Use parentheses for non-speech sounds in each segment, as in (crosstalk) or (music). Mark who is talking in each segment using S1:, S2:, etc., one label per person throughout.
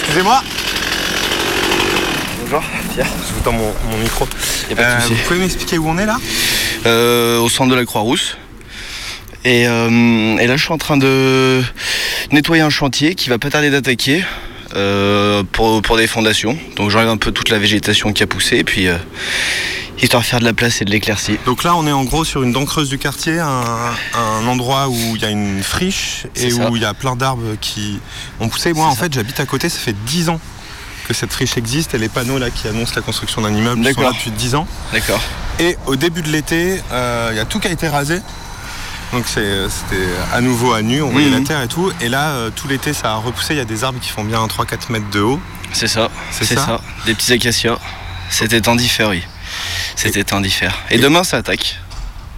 S1: Excusez-moi,
S2: Bonjour, Pierre.
S1: je vous tends mon, mon micro.
S2: Y a pas de
S1: Euh,
S2: souci.
S1: vous pouvez m'expliquer où on est là?
S2: Euh, au centre de la Croix-Rousse. Et, euh, et là, je suis en train de nettoyer un chantier qui va pas tarder d'attaquer euh, pour, pour des fondations. Donc, j'enlève un peu toute la végétation qui a poussé, et puis euh, histoire de faire de la place et de l'éclaircie.
S1: Donc là, on est en gros sur une dent creuse du quartier, un, un endroit où il y a une friche et où il y a plein d'arbres qui ont poussé. Moi, en
S2: ça.
S1: fait, j'habite à côté, ça fait 10 ans que cette friche existe et les panneaux là qui annoncent la construction d'un immeuble sont là depuis 10 ans.
S2: D'accord.
S1: Et au début de l'été, euh, il y a tout qui a été rasé. Donc c'est- c'était à nouveau à nu, on voyait
S2: Mhm.
S1: la terre et tout. Et là, euh, tout l'été, ça a repoussé. Il y a des arbres qui font bien 3-4 mètres de haut.
S2: C'est ça.
S1: C'est ça
S2: ça. Des petits acacias. C'était temps d'y faire, oui. C'était temps d'y faire. Et,
S1: Et-
S2: demain, ça attaque.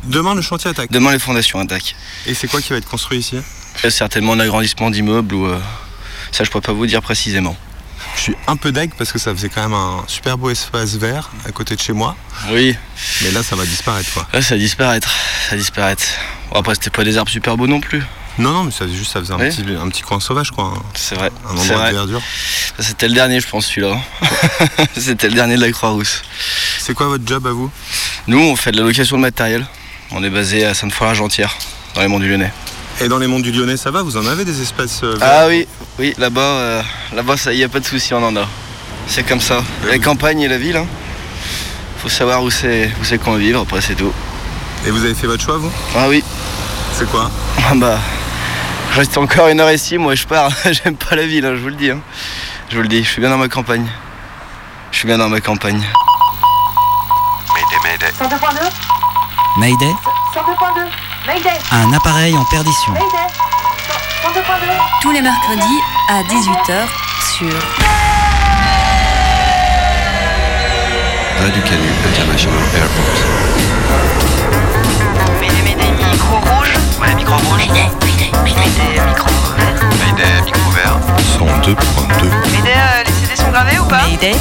S1: Demain, le chantier attaque.
S2: Demain, les fondations attaquent.
S1: Et c'est quoi qui va être construit ici?
S2: A certainement un agrandissement d'immeubles ou. euh, ça, je pourrais pas vous dire précisément.
S1: Je suis un peu deg parce que ça faisait quand même un super beau espace vert à côté de chez moi.
S2: Oui,
S1: Mais là, ça va disparaître quoi.
S2: Là, ça va disparaître. Ça va disparaître. Bon, après, c'était pas des arbres super beaux non plus.
S1: Non, non, mais ça faisait juste, ça faisait un,
S2: Oui.
S1: petit, un petit coin sauvage quoi.
S2: C'est vrai.
S1: Un, endroit
S2: vrai.
S1: de verdure.
S2: C'était le dernier, je pense, celui-là. (laughs) c'était le dernier de la Croix-Rousse.
S1: C'est quoi votre job à vous?
S2: Nous, on fait de la location de matériel. On est basé à Sainte-Foy-Argentière, dans les monts du Lyonnais.
S1: Et dans les monts du Lyonnais, ça va? Vous en avez des espaces euh,
S2: Ah oui, oui, là-bas, euh, là-bas, ça y a pas de souci, on en a. C'est comme ça. La campagne et la ville. Hein. Faut savoir où c'est, où c'est qu'on vivre. Après, c'est tout.
S1: Et vous avez fait votre choix vous
S2: Ah oui.
S1: C'est quoi
S2: Ah bah, je reste encore une heure ici, moi je pars. (laughs) J'aime pas la ville, hein, je vous le dis. hein. Je vous le dis, je suis bien dans ma campagne. Je suis bien dans ma campagne.
S3: 102.2
S4: Mayday,
S3: 102.2 Mayday
S4: un appareil en perdition.
S3: Mayday 102.2
S5: Tous les mercredis à 18h sur
S6: Radio Canu International Airport.
S7: Ouais, micro rouge. Médé, médé, médé, micro vert.
S6: Mayday, micro vert. 102.2.
S7: Médé, euh, les CD sont gravés ou pas
S5: Mayday.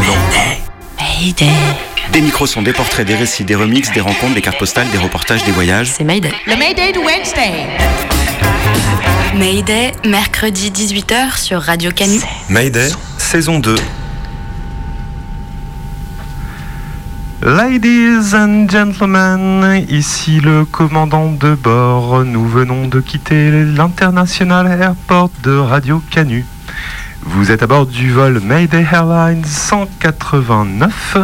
S5: Mayday. Mayday.
S8: Des micros sont des portraits, des récits, des remixes, des rencontres, des cartes postales, des reportages, des voyages.
S5: C'est Mayday.
S3: Le Mayday de Wednesday
S5: Mayday, mercredi 18h sur Radio Canu.
S1: Mayday, saison 2. Ladies and gentlemen, ici le commandant de bord. Nous venons de quitter l'international airport de Radio Canu. Vous êtes à bord du vol Mayday Airlines 189,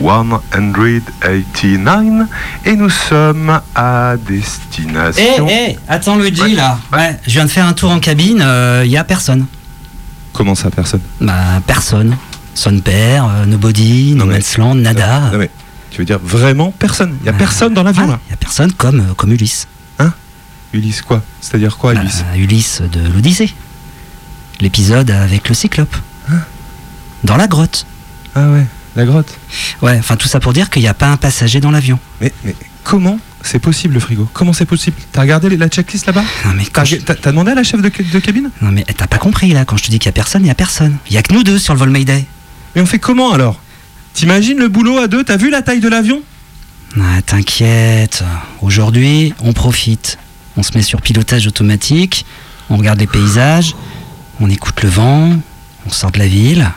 S1: 189, et nous sommes à
S4: Eh,
S1: destination.
S4: eh, attends Luigi
S1: Ouais.
S4: là. Ouais, je viens de faire un tour en cabine, il y a personne.
S1: Comment ça, personne?
S4: Bah, personne. Son père, euh, Nobody, No Man's Land, nada.
S1: Non, mais tu veux dire vraiment personne? Il y a personne dans l'avion
S4: Il
S1: là
S4: y a personne comme, euh, comme Ulysse.
S1: Ulysse quoi? C'est-à-dire quoi Ulysse?
S4: Bah, Ulysse de l'Odyssée. L'épisode avec le cyclope. Dans la grotte.
S1: Ah ouais, la grotte.
S4: Ouais, enfin tout ça pour dire qu'il n'y a pas un passager dans l'avion.
S1: Mais, mais comment c'est possible le frigo? Comment c'est possible? T'as regardé la checklist là-bas?
S4: Non mais,
S1: T'as
S4: je-
S1: demandé à la chef de, de cabine?
S4: Non, mais t'as pas compris là, quand je te dis qu'il y a personne, il y a personne. Il y a que nous deux sur le vol Mayday.
S1: Mais on fait comment alors T'imagines le boulot à deux T'as vu la taille de l'avion
S4: Ah, t'inquiète. Aujourd'hui, on profite. On se met sur pilotage automatique, on regarde les paysages, on écoute le vent, on sort de la ville.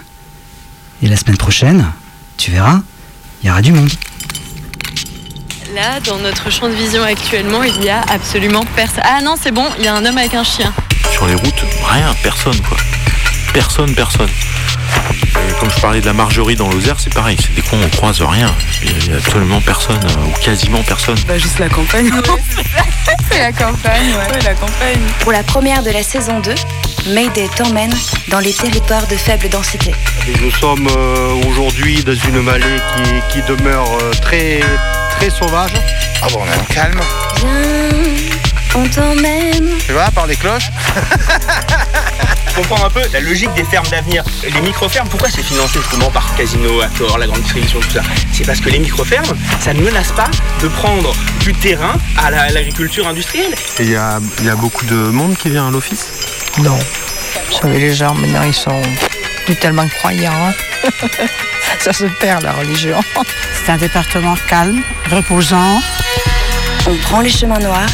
S4: Et la semaine prochaine, tu verras, il y aura du monde.
S9: Là, dans notre champ de vision actuellement, il y a absolument personne. Ah non, c'est bon, il y a un homme avec un chien.
S10: Sur les routes, rien, personne quoi. Personne, personne. Et comme je parlais de la margerie dans l'Ozère, c'est pareil, c'est des cons, on croise rien. Il y a absolument personne, euh, ou quasiment personne.
S9: Bah juste la campagne. (laughs) c'est la campagne, ouais. la campagne.
S5: Pour la première de la saison 2, Mayday t'emmène dans les territoires de faible densité.
S8: Nous sommes euh, aujourd'hui dans une vallée qui, qui demeure euh, très, très sauvage.
S1: Ah bon, on est calme.
S5: Viens, on t'emmène.
S8: Tu vois, par des cloches. (laughs)
S11: comprendre un peu la logique des fermes d'avenir. Les micro-fermes, pourquoi c'est financé justement par Casino, Accor, la grande distribution, tout ça? C'est parce que les micro-fermes, ça ne menace pas de prendre du terrain à la- à l'agriculture industrielle.
S1: Et il y a, il y a beaucoup de monde qui vient à l'office?
S12: Non.
S3: Vous savez, les gens maintenant ils sont plus tellement croyants. hein. (laughs) Ça se perd la religion.
S13: C'est un département calme, reposant.
S14: On prend les chemins noirs,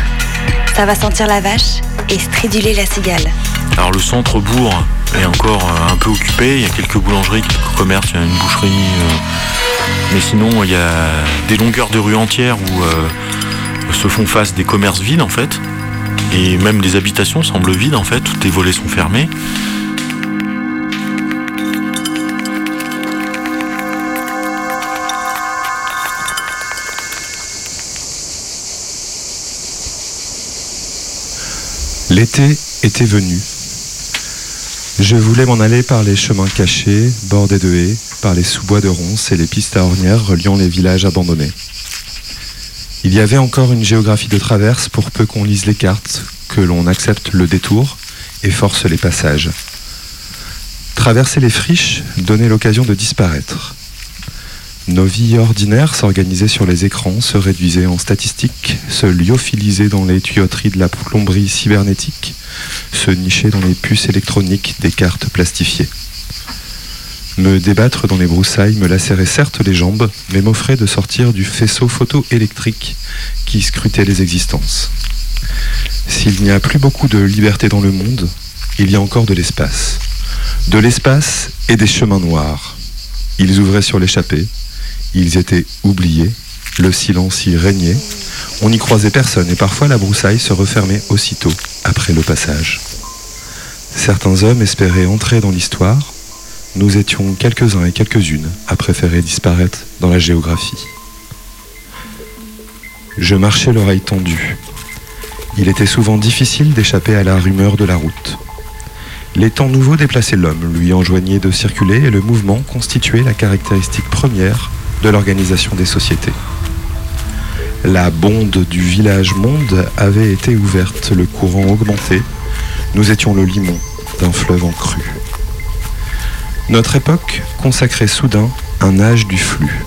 S14: ça va sentir la vache et stréduler la cigale.
S15: Alors le centre-bourg est encore euh, un peu occupé, il y a quelques boulangeries, quelques commerces, il y a une boucherie. euh, mais sinon, il y a des longueurs de rue entières où euh, se font face des commerces vides en fait. Et même les habitations semblent vides en fait, toutes les volets sont fermés.
S16: L'été était venu. Je voulais m'en aller par les chemins cachés, bordés de haies, par les sous-bois de ronces et les pistes à ornières reliant les villages abandonnés. Il y avait encore une géographie de traverse pour peu qu'on lise les cartes, que l'on accepte le détour et force les passages. Traverser les friches donnait l'occasion de disparaître. Nos vies ordinaires s'organisaient sur les écrans, se réduisaient en statistiques, se lyophilisaient dans les tuyauteries de la plomberie cybernétique, se nichaient dans les puces électroniques des cartes plastifiées. Me débattre dans les broussailles me lacérait certes les jambes, mais m'offrait de sortir du faisceau photoélectrique qui scrutait les existences. S'il n'y a plus beaucoup de liberté dans le monde, il y a encore de l'espace. De l'espace et des chemins noirs. Ils ouvraient sur l'échappée, ils étaient oubliés, le silence y régnait, on n'y croisait personne et parfois la broussaille se refermait aussitôt après le passage. Certains hommes espéraient entrer dans l'histoire, nous étions quelques-uns et quelques-unes à préférer disparaître dans la géographie. Je marchais l'oreille tendue. Il était souvent difficile d'échapper à la rumeur de la route. Les temps nouveaux déplaçaient l'homme, lui enjoignaient de circuler et le mouvement constituait la caractéristique première de l'organisation des sociétés. La bonde du village monde avait été ouverte, le courant augmenté. Nous étions le limon d'un fleuve en crue. Notre époque consacrait soudain un âge du flux.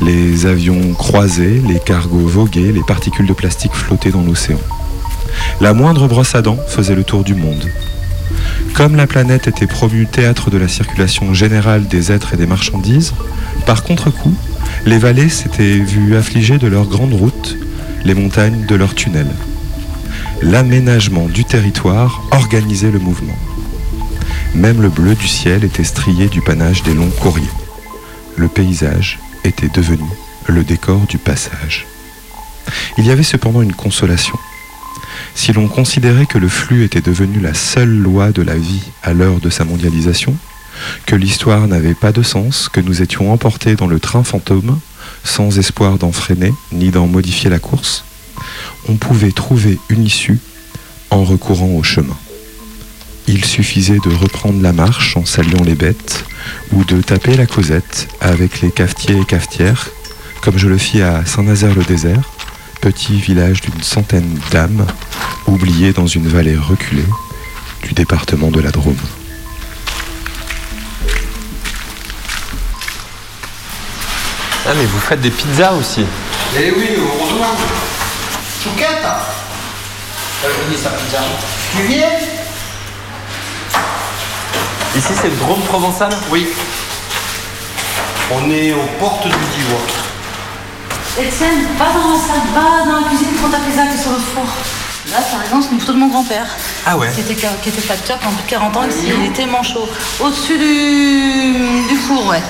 S16: Les avions croisaient, les cargos voguaient, les particules de plastique flottaient dans l'océan. La moindre brosse à dents faisait le tour du monde. Comme la planète était promue théâtre de la circulation générale des êtres et des marchandises, par contre-coup, les vallées s'étaient vues affligées de leurs grandes routes, les montagnes de leurs tunnels. L'aménagement du territoire organisait le mouvement. Même le bleu du ciel était strié du panache des longs courriers. Le paysage était devenu le décor du passage. Il y avait cependant une consolation. Si l'on considérait que le flux était devenu la seule loi de la vie à l'heure de sa mondialisation, que l'histoire n'avait pas de sens, que nous étions emportés dans le train fantôme, sans espoir d'en freiner ni d'en modifier la course, on pouvait trouver une issue en recourant au chemin. Il suffisait de reprendre la marche en saluant les bêtes, ou de taper la causette avec les cafetiers et cafetières, comme je le fis à Saint-Nazaire-le-Désert, petit village d'une centaine d'âmes, oublié dans une vallée reculée du département de la Drôme.
S1: Ah, mais vous faites des pizzas aussi.
S17: Eh oui, heureusement. Chouquette Elle venir sa pizza. Tu viens?
S1: Ici, c'est le Drôme provençal?
S17: Oui. On est aux portes du Divois.
S18: Etienne, va dans la salle, va dans la cuisine pour ta pizza qui est sur le four. Là, par exemple, c'est une photo de mon grand-père.
S1: Ah ouais
S18: Qui était, qui était facteur pendant plus de 40 ans, il était manchot. Au-dessus du, du four, ouais.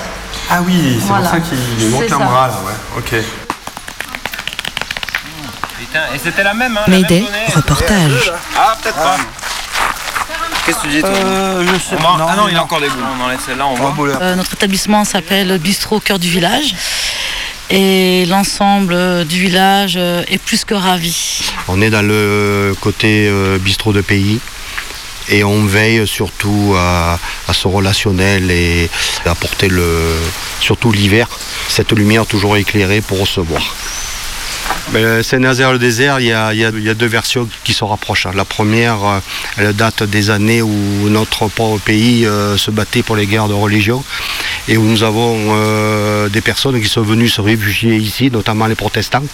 S1: Ah oui, c'est
S18: Voilà.
S1: pour ça qu'il manque un bras là, ouais. Ok.
S17: Putain, et c'était la même, hein
S14: Mayday, reportage.
S17: Ah, peut-être pas. Qu'est-ce que tu dis, toi
S13: Euh, je sais non,
S17: Ah non, il y a encore des boules. On enlève celle-là, on voit.
S18: Euh, notre établissement s'appelle Bistrot Cœur du Village. Et l'ensemble euh, du village euh, est plus que ravi.
S8: On est dans le côté euh, bistrot de pays et on veille surtout à, à ce relationnel et à apporter surtout l'hiver, cette lumière toujours éclairée pour recevoir. Ben, Saint-Nazaire le désert, il y, a, deux versions qui se rapprochent. La première, euh, elle date des années où notre pauvre pays euh, se battait pour les guerres de religion. et où nous avons euh, des personnes qui sont venues se réfugier ici, notamment les protestants,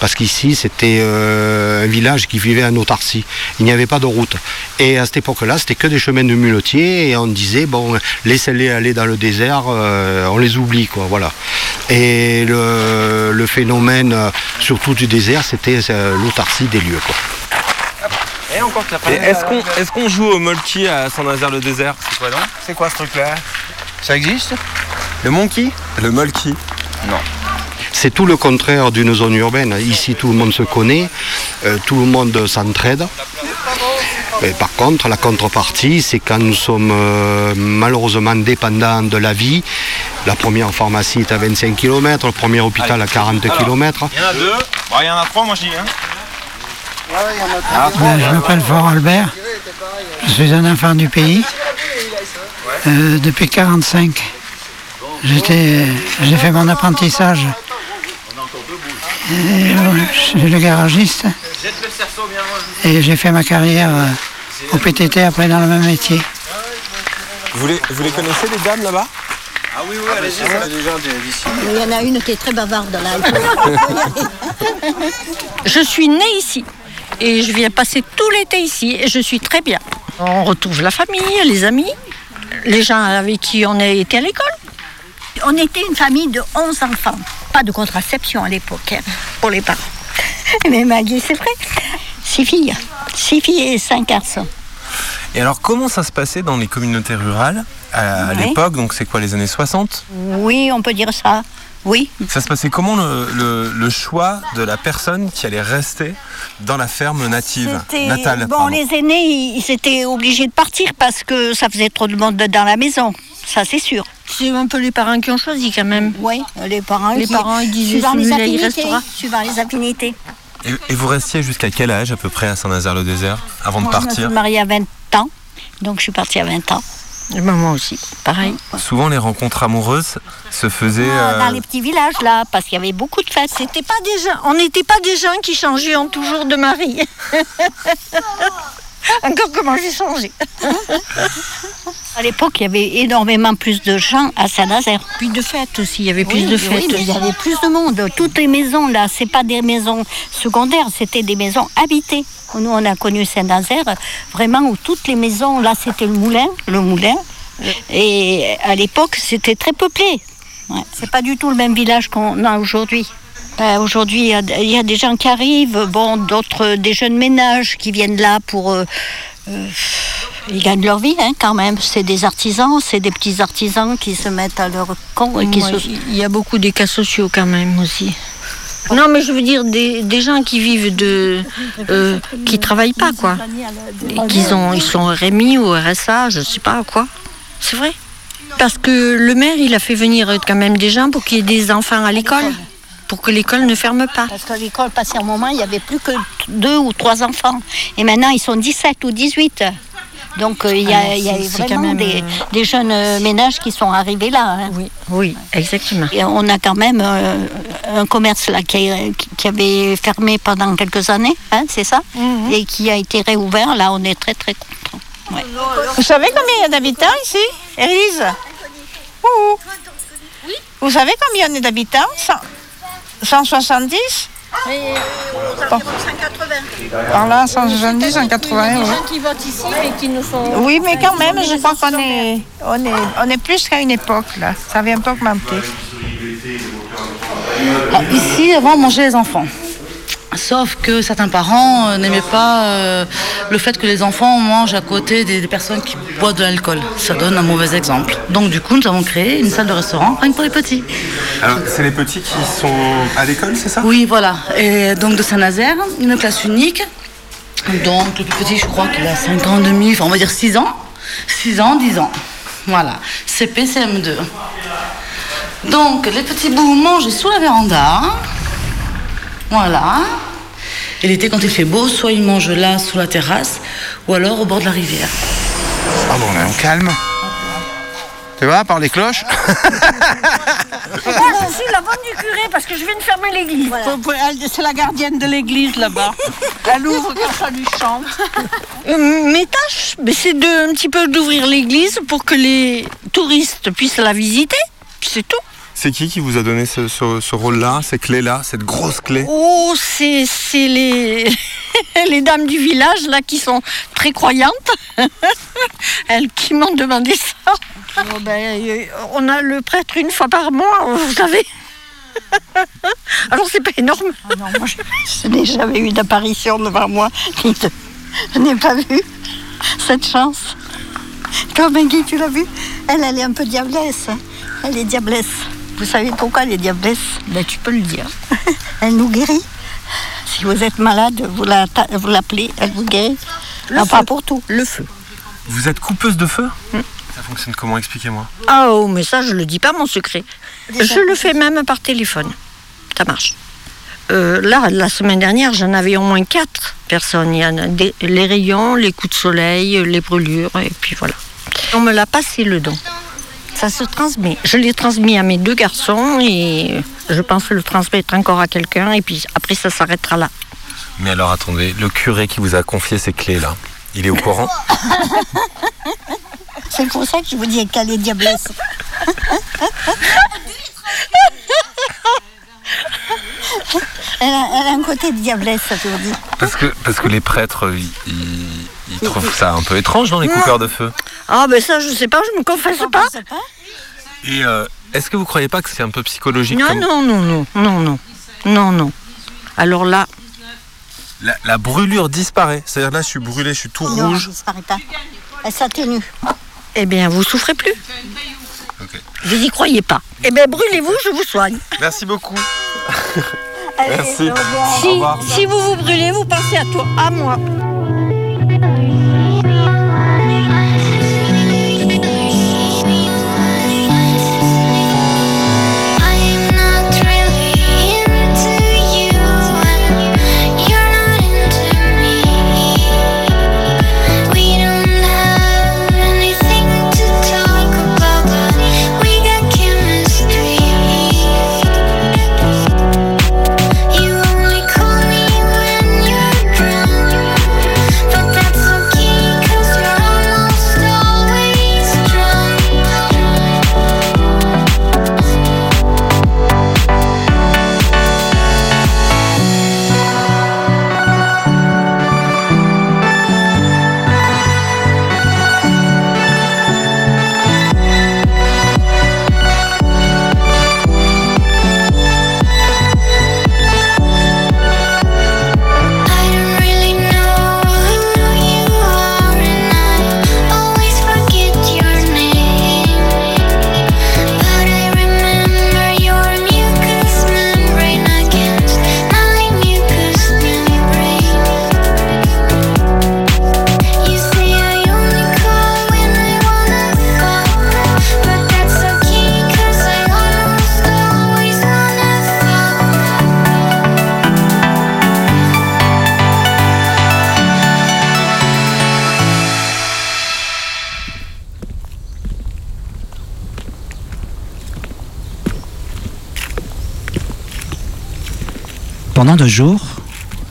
S8: parce qu'ici c'était un village qui vivait en autarcie. Il n'y avait pas de route. Et à cette époque-là, c'était que des chemins de muletiers et on disait bon, laissez-les aller dans le désert, on les oublie quoi, voilà. Et le, phénomène, surtout du désert, c'était euh, l'autarcie des lieux quoi.
S1: Et est-ce qu'on est qu'on joue au molki à Saint-Nazaire-le-Désert C'est quoi, non
S17: C'est quoi ce truc-là? Ça existe?
S1: Le monkey? Le molki Non.
S8: C'est tout le contraire d'une zone urbaine. Ici, tout le monde se connaît, euh, tout le monde s'entraide. Et par contre, la contrepartie, c'est quand nous sommes euh, malheureusement dépendants de la vie. La première pharmacie est à 25 km, le premier hôpital à 40 km.
S1: Il y en a deux. Bon, il y en a trois, moi je dis. Hein.
S19: Je m'appelle Fort Albert. Je suis un enfant du pays. Euh, depuis 45. J'étais, j'ai fait mon apprentissage. Je suis le garagiste. Et j'ai fait ma carrière euh, au PTT après dans le même métier.
S1: Vous les, vous les connaissez, les dames là-bas?
S17: Ah oui, oui, allez-y, des gens d'ici.
S20: Il y en a une qui est très bavarde là. (laughs) je suis née ici et je viens passer tout l'été ici et je suis très bien. On retrouve la famille, les amis, les gens avec qui on a été à l'école. On était une famille de 11 enfants. Pas de contraception à l'époque hein, pour les parents. (laughs) Mais Maggie, c'est vrai. Six filles. Six filles et cinq garçons.
S1: Et alors, comment ça se passait dans les communautés rurales à,
S20: Oui.
S1: l'époque Donc, c'est quoi, les années 60
S20: Oui, on peut dire ça. Oui.
S1: Ça se passait comment le, le- le choix de la personne qui allait rester dans la ferme native, natale
S20: Bon,
S1: pardon?
S20: les aînés, ils ils étaient obligés de partir parce que ça faisait trop de monde dans la maison. Ça, c'est sûr.
S21: C'est un peu les parents qui ont choisi quand même.
S20: Oui, les parents.
S21: Les
S20: qui-
S21: parents, ils disaient
S20: suivant les affinités. Suivant les affinités.
S1: Et, et vous restiez jusqu'à quel âge à peu près à Saint-Nazaire-le-Désert avant de
S20: Moi, je me
S1: partir
S20: suis mariée à 20 ans, donc je suis partie à 20 ans.
S21: Moi aussi, pareil.
S1: Souvent, les rencontres amoureuses se faisaient.
S20: Ah,
S1: euh,
S20: Dans les petits villages, là, parce qu'il y avait beaucoup de fêtes.
S21: C'était pas des gens, on n'était pas des gens qui changeaient en toujours de mari. (laughs) (laughs) Encore comment j'ai changé. (laughs)
S20: À l'époque, il y avait énormément plus de gens à Saint-Nazaire.
S21: Puis de fêtes aussi, il y avait plus
S20: Oui,
S21: de
S20: oui,
S21: fêtes.
S20: mais il y avait plus de monde. Toutes les maisons, là, c'est pas des maisons secondaires, c'était des maisons habitées. Nous, on a connu Saint-Nazaire, vraiment, où toutes les maisons, là, c'était le moulin, le moulin. Et à l'époque, c'était très peuplé. Ouais. C'est pas du tout le même village qu'on a aujourd'hui. Ben, aujourd'hui, il y a- il y, a des gens qui arrivent, bon, d'autres, des jeunes ménages qui viennent là pour. euh, euh, ils gagnent leur vie, hein, quand même. C'est des artisans, c'est des petits artisans qui se mettent à leur compte. se-
S21: Il y a beaucoup des cas sociaux quand même aussi. Non, mais je veux dire des, des gens qui vivent de. euh, qui travaillent pas, quoi. Et qu'ils ont, ils sont RMI ou RSA, je sais pas quoi. C'est vrai. Parce que le maire, il a fait venir quand même des gens pour qu'il y ait des enfants à l'école. Pour que l'école ne ferme pas.
S20: Parce qu'à l'école, passé un moment, il n'y avait plus que deux ou trois enfants. Et maintenant, ils sont 17 ou 18. Donc, euh, il y a,
S21: Ah,
S20: y a vraiment
S21: même,
S20: des,
S21: euh,
S20: des jeunes euh, ménages qui sont arrivés là. hein.
S21: Oui, oui, exactement.
S20: Et on a quand même euh, un commerce là qui, a- qui avait fermé pendant quelques années, hein, c'est ça?
S21: Mhm.
S20: Et qui a été réouvert. Là, on est très très contents. Ouais.
S3: Vous savez combien il y a d'habitants ici, Élise? Ouh. Vous savez combien il y a d'habitants? Cent- 170 Bon. Par là, 170, 180, oui.
S21: qui votent ici et qui nous sont.
S3: Oui, mais quand même, je crois qu'on est, on est, on est plus qu'à une époque, là. Ça vient pas augmenter.
S18: Ah, Ici, avant, on mangeait les enfants. Sauf que certains parents euh, n'aimaient pas euh, le fait que les enfants mangent à côté des, des personnes qui boivent de l'alcool. Ça donne un mauvais exemple. Donc du coup, nous avons créé une salle de restaurant rien que pour les petits.
S1: Alors, c'est les petits qui sont à l'école, c'est ça?
S18: Oui, voilà. Et donc de Saint-Nazaire, une classe unique. Donc le plus petit, je crois qu'il a 5 ans et demi, enfin on va dire 6 ans. 6 ans, 10 ans. Voilà. CP, CM2. Donc les petits bouts mangent sous la véranda. Voilà. Et l'été, quand il fait beau, soit ils mangent là, sous la terrasse, ou alors au bord de la rivière.
S17: Pardon, on est en calme. Tu vois, par les cloches
S20: Moi, je suis la bonne du curé parce que je viens de fermer l'église.
S3: C'est la gardienne de l'église là-bas. Elle ouvre quand ça lui chante.
S21: Euh, Mes tâches, ben, c'est de, un petit peu d'ouvrir l'église pour que les touristes puissent la visiter. c'est tout.
S1: C'est qui qui vous a donné ce, ce- ce rôle-là, ces clés-là, cette grosse clé?
S21: Oh, c'est c'est les, (laughs) les dames du village là qui sont très croyantes. (laughs) Elles qui m'ont demandé ça. Oh, ben, euh, on a le prêtre une fois par mois, vous savez. (laughs) Alors c'est pas énorme.
S20: non, moi, je, je n'ai jamais eu d'apparition devant moi. Je n'ai pas vu cette chance. Comme Guy, tu l'as vu? Elle, elle est un peu diablesse. hein. Elle est diablesse. Vous savez pourquoi elle est diablesse
S21: ben, Tu peux le dire. (laughs)
S20: Elle nous guérit. Si vous êtes malade, vous la- vous l'appelez, elle vous guérit.
S21: Le
S20: Non,
S21: feu.
S20: pas pour tout.
S21: Le feu.
S1: Vous êtes coupeuse de feu
S21: Mm.
S1: Ça fonctionne comment Expliquez-moi.
S21: Ah oh, mais ça, je le dis pas, mon secret. Je le fais même par téléphone. Ça marche. Euh, là, la semaine dernière, j'en avais au moins quatre personnes. Il y en a des- les rayons, les coups de soleil, les brûlures, et puis voilà. On me l'a passé le don. Ça se transmet. Je l'ai transmis à mes deux garçons et je pense le transmettre encore à quelqu'un et puis après ça s'arrêtera là.
S1: Mais alors attendez, le curé qui vous a confié ces clés-là, il est au courant?
S20: C'est pour ça que je vous dis qu'elle est diablesse. elle, a, elle a un côté de diablesse, ça te dit.
S1: parce que, parce que les prêtres, ils, ils- ils trouvent ça un peu étrange dans les coupeurs de feu?
S21: Ah ben ça, je sais pas, je me confesse pas.
S1: Et euh, est-ce que vous croyez pas que c'est un peu psychologique
S21: Non,
S1: comme-
S21: non, non, non, non, non, non, non. Alors là,
S1: la, la brûlure disparaît. C'est-à-dire là, je suis brûlé, je suis tout
S20: Non,
S1: rouge.
S20: elle disparaît pas. Elle s'atténue.
S21: eh bien, vous souffrez plus. Vous y croyez pas. Eh bien, brûlez-vous, je vous soigne.
S1: Merci beaucoup.
S20: Merci.
S21: Si, si vous vous brûlez, vous pensez à toi, à moi.
S4: Pendant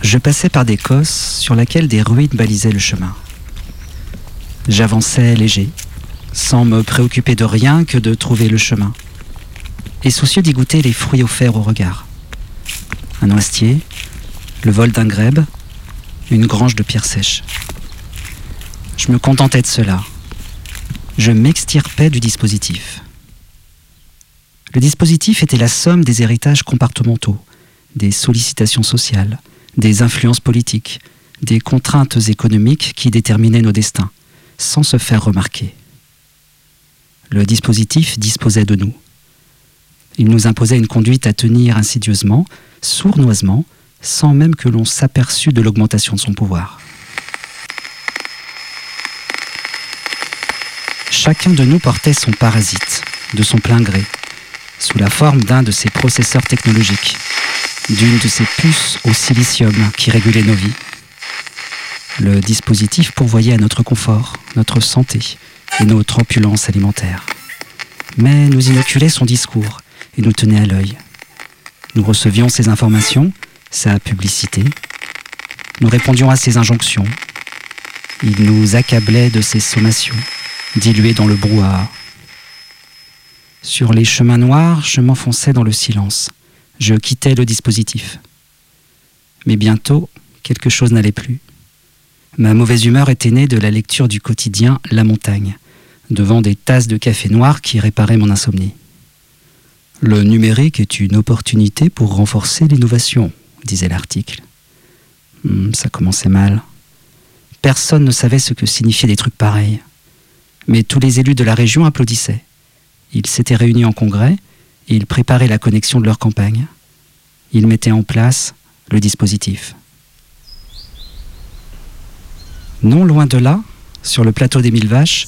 S4: je passais par des cosses sur laquelle des ruines balisaient le chemin. J'avançais léger, sans me préoccuper de rien que de trouver le chemin, et soucieux d'y goûter les fruits offerts au regard. Un noisetier, le vol d'un grèbe, une grange de pierres sèches. Je me contentais de cela. Je m'extirpais du dispositif. Le dispositif était la somme des héritages compartimentaux, des sollicitations sociales, des influences politiques, des contraintes économiques qui déterminaient nos destins, sans se faire remarquer. Le dispositif disposait de nous. Il nous imposait une conduite à tenir insidieusement, sournoisement, sans même que l'on s'aperçût de l'augmentation de son pouvoir. Chacun de nous portait son parasite, de son plein gré, sous la forme d'un de ces processeurs technologiques, d'une de ces puces au silicium qui régulaient nos vies. Le dispositif pourvoyait à notre confort, notre santé et notre opulence alimentaire. Mais nous inoculait son discours et nous tenait à l'œil. Nous recevions ses informations, sa publicité. Nous répondions à ses injonctions. Il nous accablait de ses sommations, diluées dans le brouhaha. Sur les chemins noirs, je m'enfonçais dans le silence. Je quittais le dispositif. Mais bientôt, quelque chose n'allait plus. Ma mauvaise humeur était née de la lecture du quotidien La Montagne, devant des tasses de café noir qui réparaient mon insomnie. Le numérique est une opportunité pour renforcer l'innovation, disait l'article. Hmm, ça commençait mal. Personne ne savait ce que signifiaient des trucs pareils. Mais tous les élus de la région applaudissaient. Ils s'étaient réunis en congrès ils préparaient la connexion de leur campagne. Ils mettaient en place le dispositif. Non loin de là, sur le plateau des Mille Vaches,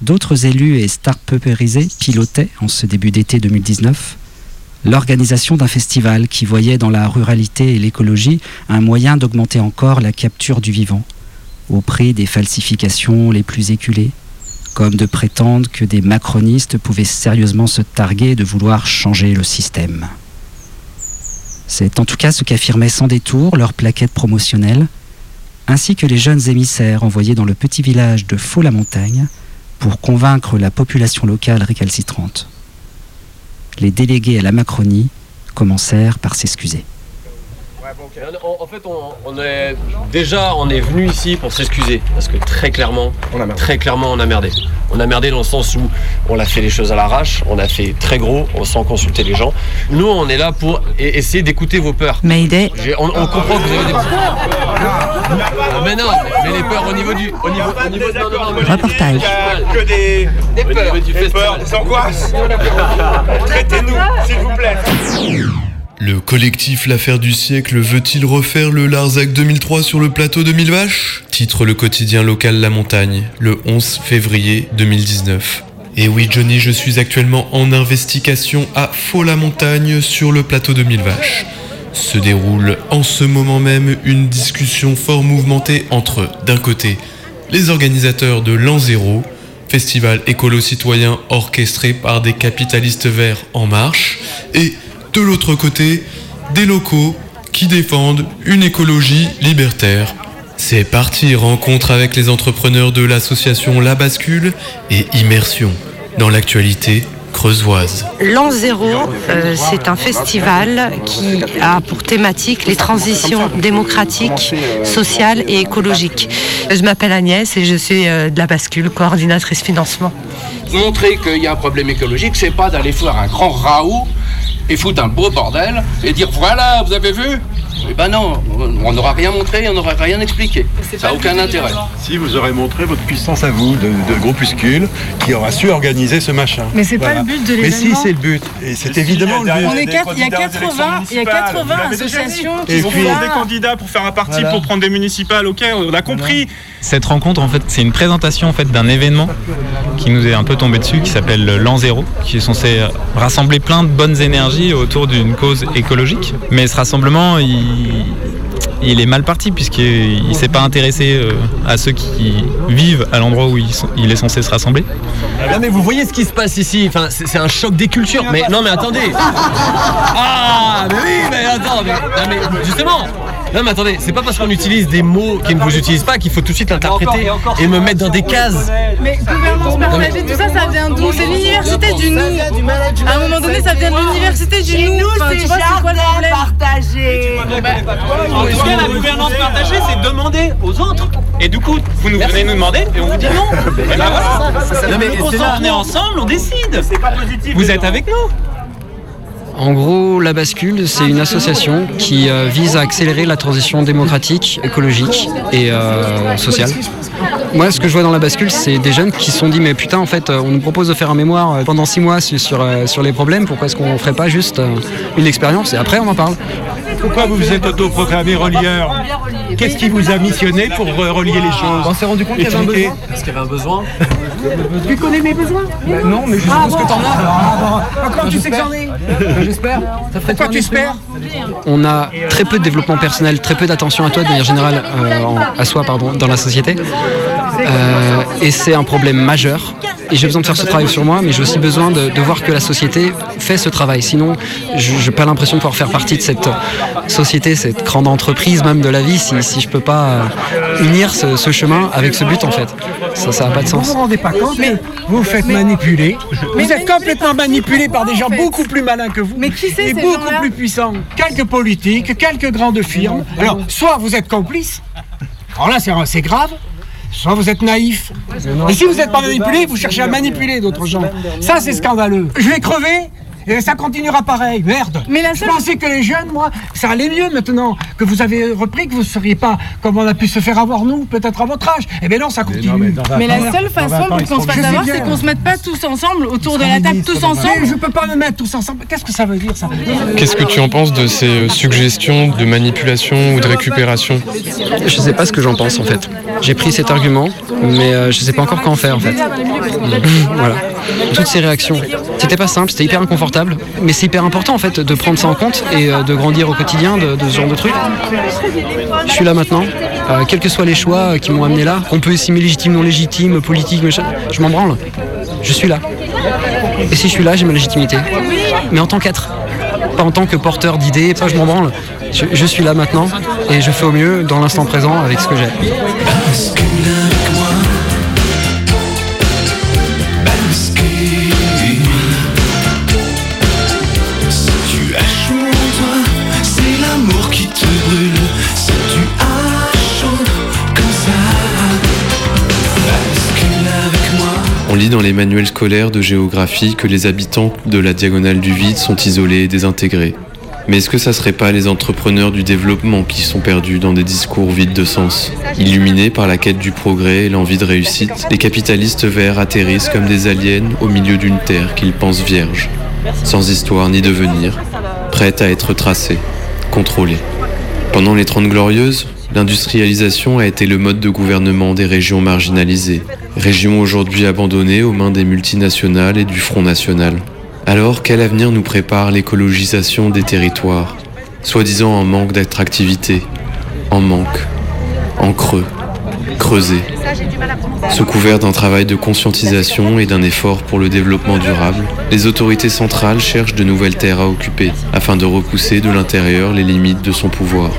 S4: d'autres élus et start-upérisés pilotaient, en ce début d'été 2019, l'organisation d'un festival qui voyait dans la ruralité et l'écologie un moyen d'augmenter encore la capture du vivant, au prix des falsifications les plus éculées, comme de prétendre que des macronistes pouvaient sérieusement se targuer de vouloir changer le système. C'est en tout cas ce qu'affirmaient sans détour leurs plaquettes promotionnelles, ainsi que les jeunes émissaires envoyés dans le petit village de Faux-la-Montagne pour convaincre la population locale récalcitrante. Les délégués à la Macronie commencèrent par s'excuser.
S22: En, en fait, on, on est déjà on est venu ici pour s'excuser parce que très clairement, très clairement, on a merdé. On a merdé dans le sens où on a fait les choses à l'arrache, on a fait très gros, sans consulter les gens. Nous, on est là pour e- essayer d'écouter vos peurs.
S23: Mayday.
S22: On, on comprend que vous avez des peurs. Ah, mais non, mais, les peurs au niveau du, au niveau, au niveau
S23: Reportage.
S22: que des, des peurs, du festival.
S11: des angoisses. Traitez-nous, s'il vous plaît.
S24: Le collectif L'affaire du siècle veut-il refaire le Larzac 2003 sur le plateau de Mille Vaches Titre le quotidien local La Montagne, le 11 février 2019. Et oui Johnny, je suis actuellement en investigation à Faux-la-Montagne sur le plateau de Mille Vaches. Se déroule en ce moment même une discussion fort mouvementée entre, d'un côté, les organisateurs de l'An Zéro, festival écolo-citoyen orchestré par des capitalistes verts en marche, et de l'autre côté, des locaux qui défendent une écologie libertaire. C'est parti, rencontre avec les entrepreneurs de l'association La Bascule et immersion dans l'actualité creusoise.
S7: L'An Zéro, euh, c'est un festival qui a pour thématique les transitions démocratiques, sociales et écologiques. Je m'appelle Agnès et je suis euh, de la bascule, coordinatrice financement.
S25: Montrer qu'il y a un problème écologique, c'est pas d'aller faire un grand raout et foutre un beau bordel et dire voilà, vous avez vu? Eh ben non, on n'aura rien montré, on n'aura rien expliqué. Ça n'a aucun intérêt.
S26: Si vous aurez montré votre puissance à vous de, de groupuscule qui aura su organiser ce machin.
S27: Mais c'est pas le but de
S26: Mais si,
S27: l'événement.
S26: c'est le but. Et c'est évidemment le but.
S27: On est quatre- il y a 80, il y a 80 associations qui
S26: Et
S27: sont
S26: puis-
S27: là.
S26: des
S11: candidats pour faire un parti
S26: Voilà.
S11: pour prendre des municipales, ok, on a compris.
S28: Cette rencontre, en fait, c'est une présentation en fait d'un événement qui nous est un peu tombé dessus, qui s'appelle l'An Zéro, qui est censé rassembler plein de bonnes énergies autour d'une cause écologique. Mais ce rassemblement, il, il est mal parti puisqu'il ne s'est pas intéressé euh, à ceux qui vivent à l'endroit où il, est censé se rassembler.
S22: Non mais vous voyez ce qui se passe ici, c'est un choc des cultures. Mais non mais attendez. Ah mais oui mais attends mais justement. Non mais attendez, c'est pas parce qu'on utilise des mots qui ne vous utilisent pas qu'il faut tout de suite l'interpréter et me mettre dans des cases.
S27: Mais gouvernance partagée, tout ça, ça vient d'où C'est l'université du nous. À un moment donné, ça vient de l'université du nous. Enfin, tu vois, c'est quoi le problème partagé.
S11: Est-ce que la gouvernance partagée, c'est demander aux autres Et du coup, vous nous venez nous demander et on vous dit non. Et ben voilà. On est ensemble, on décide. C'est pas positif. Vous êtes avec nous.
S29: En gros, La Bascule, c'est une association qui euh, vise à accélérer la transition démocratique, écologique et euh, sociale. Moi, ce que je vois dans La Bascule, c'est des jeunes qui se sont dit mais putain, en fait, euh, on nous propose de faire un mémoire pendant six mois sur, sur, les problèmes, pourquoi est-ce qu'on ferait pas juste une expérience et après on en parle?
S26: Pourquoi vous vous êtes autoproclamé relieur Qu'est-ce qui vous a missionné pour re- relier les choses
S22: On s'est rendu compte qu'il y avait un besoin. Parce qu'il y avait un besoin.
S27: Tu connais mes besoins
S26: Non, mais je
S27: Ah bon
S26: que t'en as.
S27: Encore tu sais que j'en ai
S22: J'espère.
S27: Pourquoi tu espères
S29: On a très peu de développement personnel, très peu d'attention à toi de manière générale, euh, à soi pardon, dans la société. Euh, et c'est un problème majeur. Et j'ai besoin de faire ce travail sur moi, mais j'ai aussi besoin de, de voir que la société fait ce travail. Sinon, je n'ai pas l'impression de pouvoir faire partie de cette société, cette grande entreprise même de la vie, si, si je peux pas euh, unir ce, ce chemin avec ce but en fait. Ça, ça n'a pas de
S26: Vous
S29: sens.
S26: vous rendez pas compte, mais vous vous faites manipuler.
S27: Mais-
S26: vous êtes complètement manipulé par des gens beaucoup plus malins que vous.
S27: Mais qui c'est,
S26: Et beaucoup plus puissants. Quelques politiques, quelques grandes firmes. Alors, soit vous êtes complice, alors là c'est grave. Soit vous êtes naïf. Et si vous n'êtes pas manipulé, vous cherchez à manipuler d'autres gens. Ça, c'est scandaleux. Je vais crever. Et ça continuera pareil, merde.
S27: Mais la
S26: Je
S27: seule-
S26: pensais que les jeunes, moi, ça allait mieux maintenant, que vous avez repris, que vous ne seriez pas comme on a pu se faire avoir nous, peut-être à votre âge. Eh bien non, ça continue.
S27: Mais la seule façon pour qu'on se fasse avoir, c'est qu'on se mette pas tous ensemble autour de la table, tous
S26: Mais
S27: ensemble.
S26: je peux pas me mettre tous ensemble. Qu'est-ce que ça veut dire ça
S24: Qu'est-ce que tu en penses de ces euh, suggestions de manipulation ou de récupération
S29: Je sais pas ce que j'en pense en fait. J'ai pris cet argument, mais euh, je sais pas encore quoi en faire en fait. (laughs) voilà. Toutes ces réactions. C'était pas simple, c'était hyper inconfortable, mais c'est hyper important en fait de prendre ça en compte et euh, de grandir au quotidien de, ce genre de trucs. Je suis là maintenant, euh, quels que soient les choix qui m'ont amené là, qu'on peut estimer légitime, non légitime, politique, machin, je m'en branle. Je suis là. Et si je suis là, j'ai ma légitimité. Mais en tant qu'être, pas en tant que porteur d'idées, pas je m'en branle. Je suis là maintenant et je fais au mieux dans l'instant présent avec ce que j'ai.
S24: Les manuels scolaires de géographie que les habitants de la diagonale du vide sont isolés et désintégrés. Mais est-ce que ça serait pas les entrepreneurs du développement qui sont perdus dans des discours vides de sens Illuminés par la quête du progrès et l'envie de réussite, les capitalistes verts atterrissent comme des aliens au milieu d'une terre qu'ils pensent vierge, sans histoire ni devenir, prête à être tracée, contrôlée. Pendant les Trente Glorieuses, l'industrialisation a été le mode de gouvernement des régions marginalisées, régions aujourd'hui abandonnées aux mains des multinationales et du Front National. Alors, quel avenir nous prépare l'écologisation des territoires, soi-disant en manque d'attractivité, en manque, en creux, creusé, sous couvert d'un travail de conscientisation et d'un effort pour le développement durable, les autorités centrales cherchent de nouvelles terres à occuper afin de repousser de l'intérieur les limites de son pouvoir.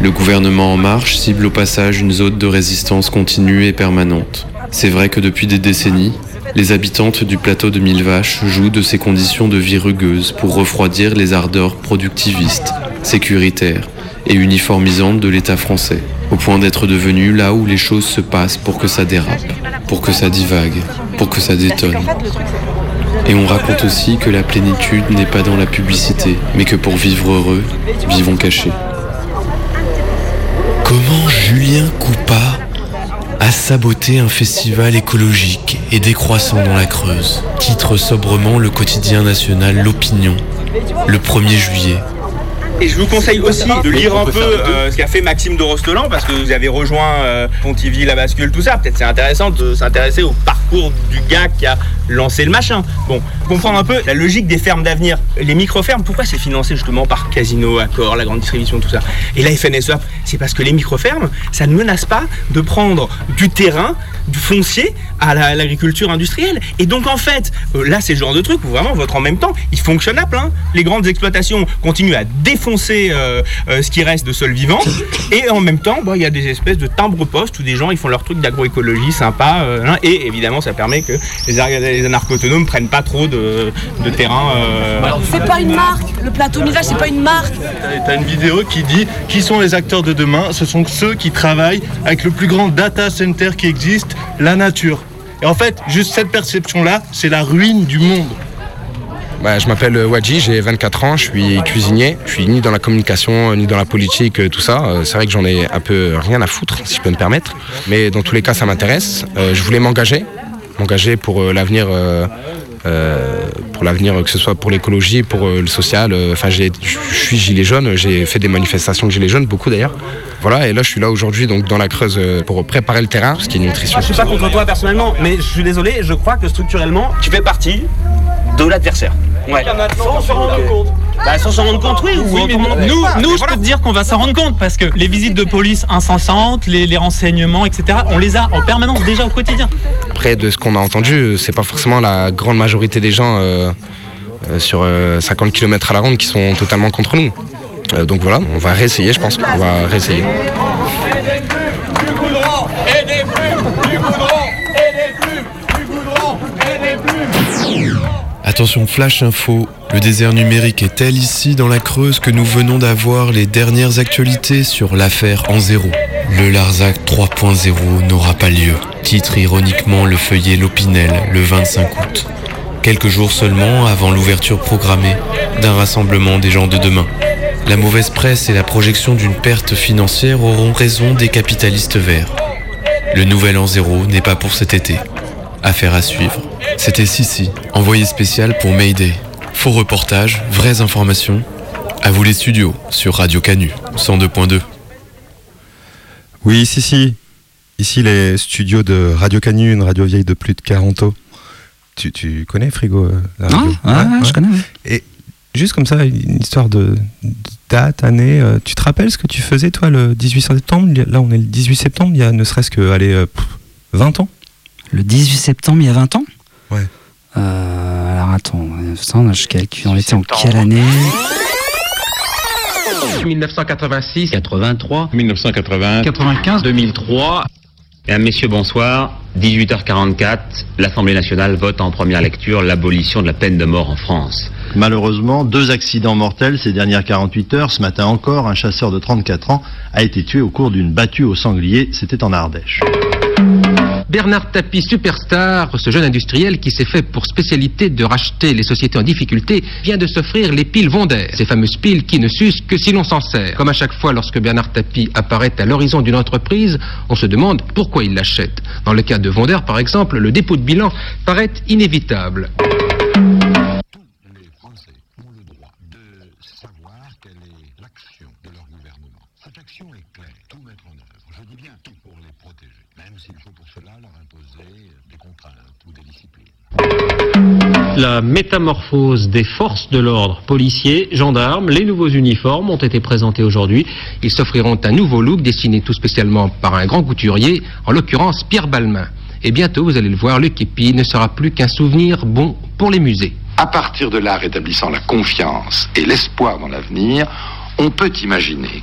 S24: Le gouvernement En Marche cible au passage une zone de résistance continue et permanente. C'est vrai que depuis des décennies, les habitantes du plateau de Mille Vaches jouent de ces conditions de vie rugueuses pour refroidir les ardeurs productivistes, sécuritaires et uniformisantes de l'État français, au point d'être devenu là où les choses se passent pour que ça dérape, pour que ça divague, pour que ça détonne. Et on raconte aussi que la plénitude n'est pas dans la publicité, mais que pour vivre heureux, vivons cachés.
S30: Comment Julien Coupa a saboté un festival écologique et décroissant dans la Creuse Titre sobrement le quotidien national L'Opinion, le 1er juillet.
S11: Et je vous conseille aussi de lire un peu euh, ce qu'a fait Maxime de Rostelan, parce que vous avez rejoint euh, Pontivy, la bascule, tout ça. Peut-être c'est intéressant de s'intéresser au parcours du gars qui a lancé le machin. Bon, comprendre un peu la logique des fermes d'avenir. Les micro-fermes, pourquoi c'est financé justement par Casino, Accor, la grande distribution, tout ça? Et la FNSEA, c'est parce que les micro-fermes, ça ne menace pas de prendre du terrain, du foncier à la- l'agriculture industrielle. Et donc en fait, euh, là c'est le genre de truc où vraiment votre en même temps, il fonctionne à plein. Les grandes exploitations continuent à défoncer euh, euh, ce qui reste de sol vivant. Et en même temps, bah, il y a des espèces de timbres-postes où des gens ils font leur truc d'agroécologie sympa. hein, et évidemment, ça permet que les, les anarcho-autonomes prennent pas trop de, de terrain. euh,
S31: C'est pas une marque, le plateau Mivage, c'est pas une marque.
S32: T'as une vidéo qui dit qui sont les acteurs de demain? Ce sont ceux qui travaillent avec le plus grand data center qui existe, la nature. Et en fait, juste cette perception-là, c'est la ruine du monde.
S33: Bah, je m'appelle Wadji, j'ai 24 ans, je suis cuisinier. Je suis ni dans la communication, ni dans la politique, euh, tout ça. Euh, C'est vrai que j'en ai un peu rien à foutre, si je peux me permettre. Mais dans tous les cas, ça m'intéresse. Euh, je voulais m'engager, m'engager pour euh, l'avenir, euh, euh, pour l'avenir, que ce soit pour l'écologie, pour euh, le social. Enfin, j'ai- je suis gilet jaune. J'ai fait des manifestations de gilet jaune, beaucoup d'ailleurs. Voilà, et là, je suis là aujourd'hui, donc dans la Creuse, euh, pour préparer le terrain, ce qui est nutrition.
S11: Je suis pas contre toi personnellement, mais je suis désolé, je crois que structurellement, tu fais partie de l'adversaire. Ouais.
S32: Sans s'en rendre compte.
S11: Bah sans s'en rendre compte, oui. ou
S28: Oui, mais nous,
S11: pas.
S28: nous
S11: Mais
S28: je
S11: voilà.
S28: peux te dire qu'on va s'en rendre compte parce que les visites de police incessantes, les, les renseignements, etc., on les a en permanence déjà au quotidien.
S33: Après, de ce qu'on a entendu, c'est pas forcément la grande majorité des gens euh, euh, sur euh, 50 km à la ronde qui sont totalement contre nous. Euh, donc voilà, on va réessayer, je pense. On va réessayer.
S24: Attention flash info, le désert numérique est tel ici dans la Creuse que nous venons d'avoir les dernières actualités sur l'affaire en zéro. Le Larzac 3.0 n'aura pas lieu, titre ironiquement le feuillet L'Opinel le 25 août. Quelques jours seulement avant l'ouverture programmée d'un rassemblement des gens de demain. La mauvaise presse et la projection d'une perte financière auront raison des capitalistes verts. Le nouvel an zéro n'est pas pour cet été. Affaire à suivre. C'était Sissi, envoyé spécial pour Mayday. Faux reportage, vraies informations. À vous les studios sur Radio Canu 102.2.
S16: Oui, si, si. Ici, les studios de Radio Canu, une radio vieille de plus de 40 ans. Tu, tu connais Frigo euh, la
S4: Ah,
S16: radio
S4: ouais, ouais, je connais.
S16: Et juste comme ça, une histoire de de date, année. euh, tu te rappelles ce que tu faisais, toi, le 18 septembre? Il y a- Là, on est le 18 septembre, il y a ne serait-ce que, allez, euh, pff, 20 ans
S4: Le 18 septembre, il y a 20 ans?
S16: Ouais.
S4: Euh, alors attends, attends, je calcule, on était en quelle année?
S34: 1986, 83, 1980, 95, 2003.
S35: Mesdames, Messieurs, bonsoir. 18h44, l'Assemblée nationale vote en première lecture l'abolition de la peine de mort en France.
S36: Malheureusement, deux accidents mortels ces dernières 48 heures. Ce matin encore, un chasseur de 34 ans a été tué au cours d'une battue au sanglier. C'était en Ardèche.
S34: Bernard Tapie, superstar, ce jeune industriel qui s'est fait pour spécialité de racheter les sociétés en difficulté, vient de s'offrir les piles Vondaire. Ces fameuses piles qui ne s'usent que si l'on s'en sert. Comme à chaque fois lorsque Bernard Tapie apparaît à l'horizon d'une entreprise, on se demande pourquoi il l'achète. Dans le cas de Vondaire, par exemple, le dépôt de bilan paraît inévitable. La métamorphose des forces de l'ordre, policiers, gendarmes, les nouveaux uniformes ont été présentés aujourd'hui. Ils s'offriront un nouveau look dessiné tout spécialement par un grand couturier, en l'occurrence Pierre Balmain. Et bientôt, vous allez le voir, le képi ne sera plus qu'un souvenir bon pour les musées.
S37: À partir de là, rétablissant la confiance et l'espoir dans l'avenir, on peut imaginer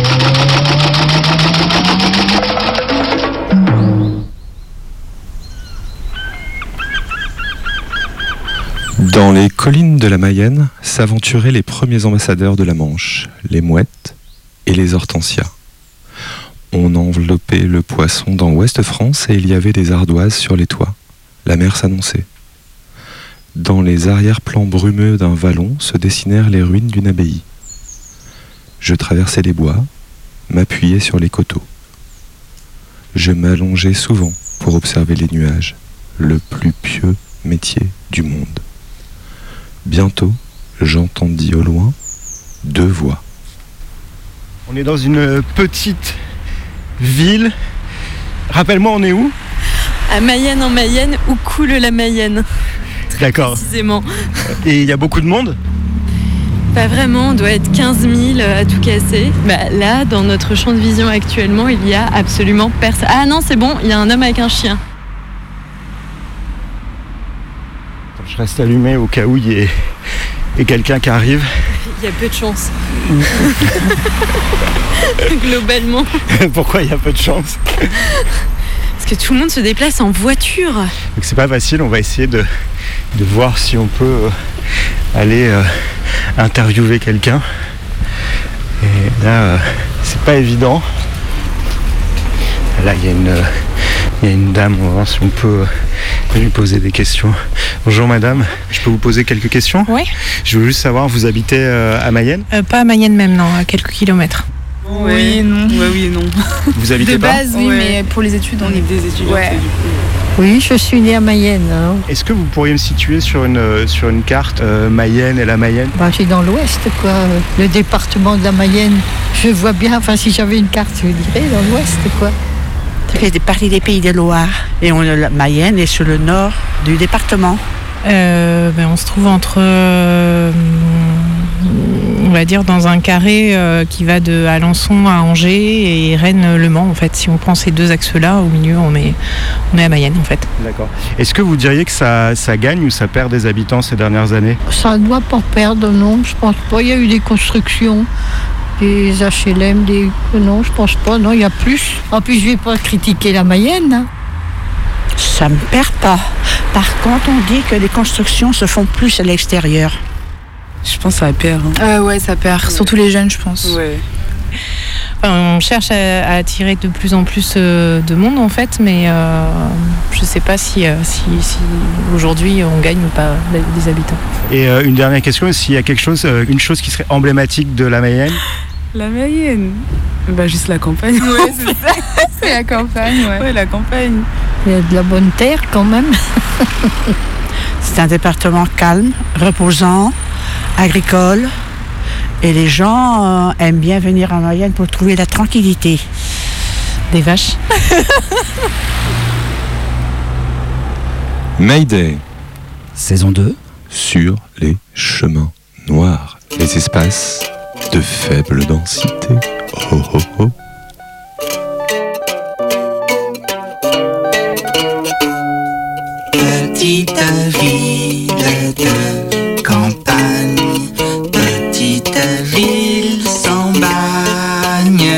S16: Dans les collines de la Mayenne s'aventuraient les premiers ambassadeurs de la Manche, les mouettes et les hortensias. On enveloppait le poisson dans Ouest France et il y avait des ardoises sur les toits. La mer s'annonçait. Dans les arrière-plans brumeux d'un vallon se dessinèrent les ruines d'une abbaye. Je traversais les bois, m'appuyais sur les coteaux. Je m'allongeais souvent pour observer les nuages, le plus pieux métier du monde. Bientôt, j'entendis au loin deux voix.
S38: On est dans une petite ville. Rappelle-moi, on est où?
S9: À Mayenne en Mayenne, où coule la Mayenne?
S38: D'accord.
S9: Précisément.
S38: Et il y a beaucoup de monde?
S9: Pas vraiment, on doit être 15 000 à tout casser. Bah, là, dans notre champ de vision actuellement, il y a absolument personne. Ah non, c'est bon, il y a un homme avec un chien.
S38: Je reste allumé au cas où il y ait quelqu'un qui arrive.
S9: Il y a peu de chance. (laughs) Globalement.
S38: Pourquoi il y a peu de chance?
S9: Parce que tout le monde se déplace en voiture.
S38: Donc c'est pas facile, on va essayer de, de voir si on peut euh, aller euh, interviewer quelqu'un. Et là, euh, c'est pas évident. Là, il y, a y a une dame, on va voir si on peut lui poser des questions. Bonjour madame, je peux vous poser quelques questions
S39: Oui.
S38: Je veux juste savoir, vous habitez euh, à Mayenne
S39: Euh, pas à Mayenne même, non, à quelques kilomètres.
S31: Oui, non. Ouais, oui, non.
S38: Vous habitez
S31: De
S38: pas
S31: base, oui, Ouais. mais pour les études, on est des étudiants. Ouais.
S40: Oui, je suis née à Mayenne. hein.
S38: Est-ce que vous pourriez me situer sur une, euh, sur une carte euh, Mayenne et la Mayenne?
S40: Bah, j'ai dans l'ouest, quoi. Le département de la Mayenne. Je vois bien, enfin, si j'avais une carte, je dirais dans l'ouest, quoi.
S41: Ça fait partie des pays de Loire. Et on, la Mayenne est sur le nord du département.
S39: Euh, ben, on se trouve entre, euh, on va dire, dans un carré euh, qui va de Alençon à Angers et Rennes-Le Mans. En fait, si on prend ces deux axes-là, au milieu, on est, on est à Mayenne, en fait.
S38: D'accord. Est-ce que vous diriez que ça, ça gagne ou ça perd des habitants ces dernières années?
S40: Ça ne doit pas perdre, non, je pense pas. Il y a eu des constructions, des HLM, des. Non, je pense pas, non, il y a plus. En plus, je vais pas critiquer la Mayenne. hein.
S41: Ça ne perd pas. Par contre, on dit que les constructions se font plus à l'extérieur.
S31: Je pense que ça perd.
S39: Euh,
S31: ouais, ça perd. Surtout les jeunes, je pense.
S39: Enfin, on cherche à, à attirer de plus en plus euh, de monde, en fait, mais euh, je sais pas si, euh, si, si aujourd'hui on gagne ou pas des habitants.
S38: Et euh, une dernière question, s'il y a quelque chose, euh, une chose qui serait emblématique de la Mayenne?
S31: La Mayenne Bah, juste la campagne. Ouais, c'est (laughs) ça. c'est la campagne, ouais. Ouais, la campagne.
S40: Il y a de la bonne terre quand même. (laughs)
S41: C'est un département calme, reposant, agricole. Et les gens euh, aiment bien venir en Mayenne pour trouver la tranquillité.
S39: Des vaches. (laughs)
S16: Mayday.
S42: Saison 2.
S16: Sur les chemins noirs, les espaces de faible densité. Oh oh oh.
S43: Petite ville de campagne, petite ville sans bagne.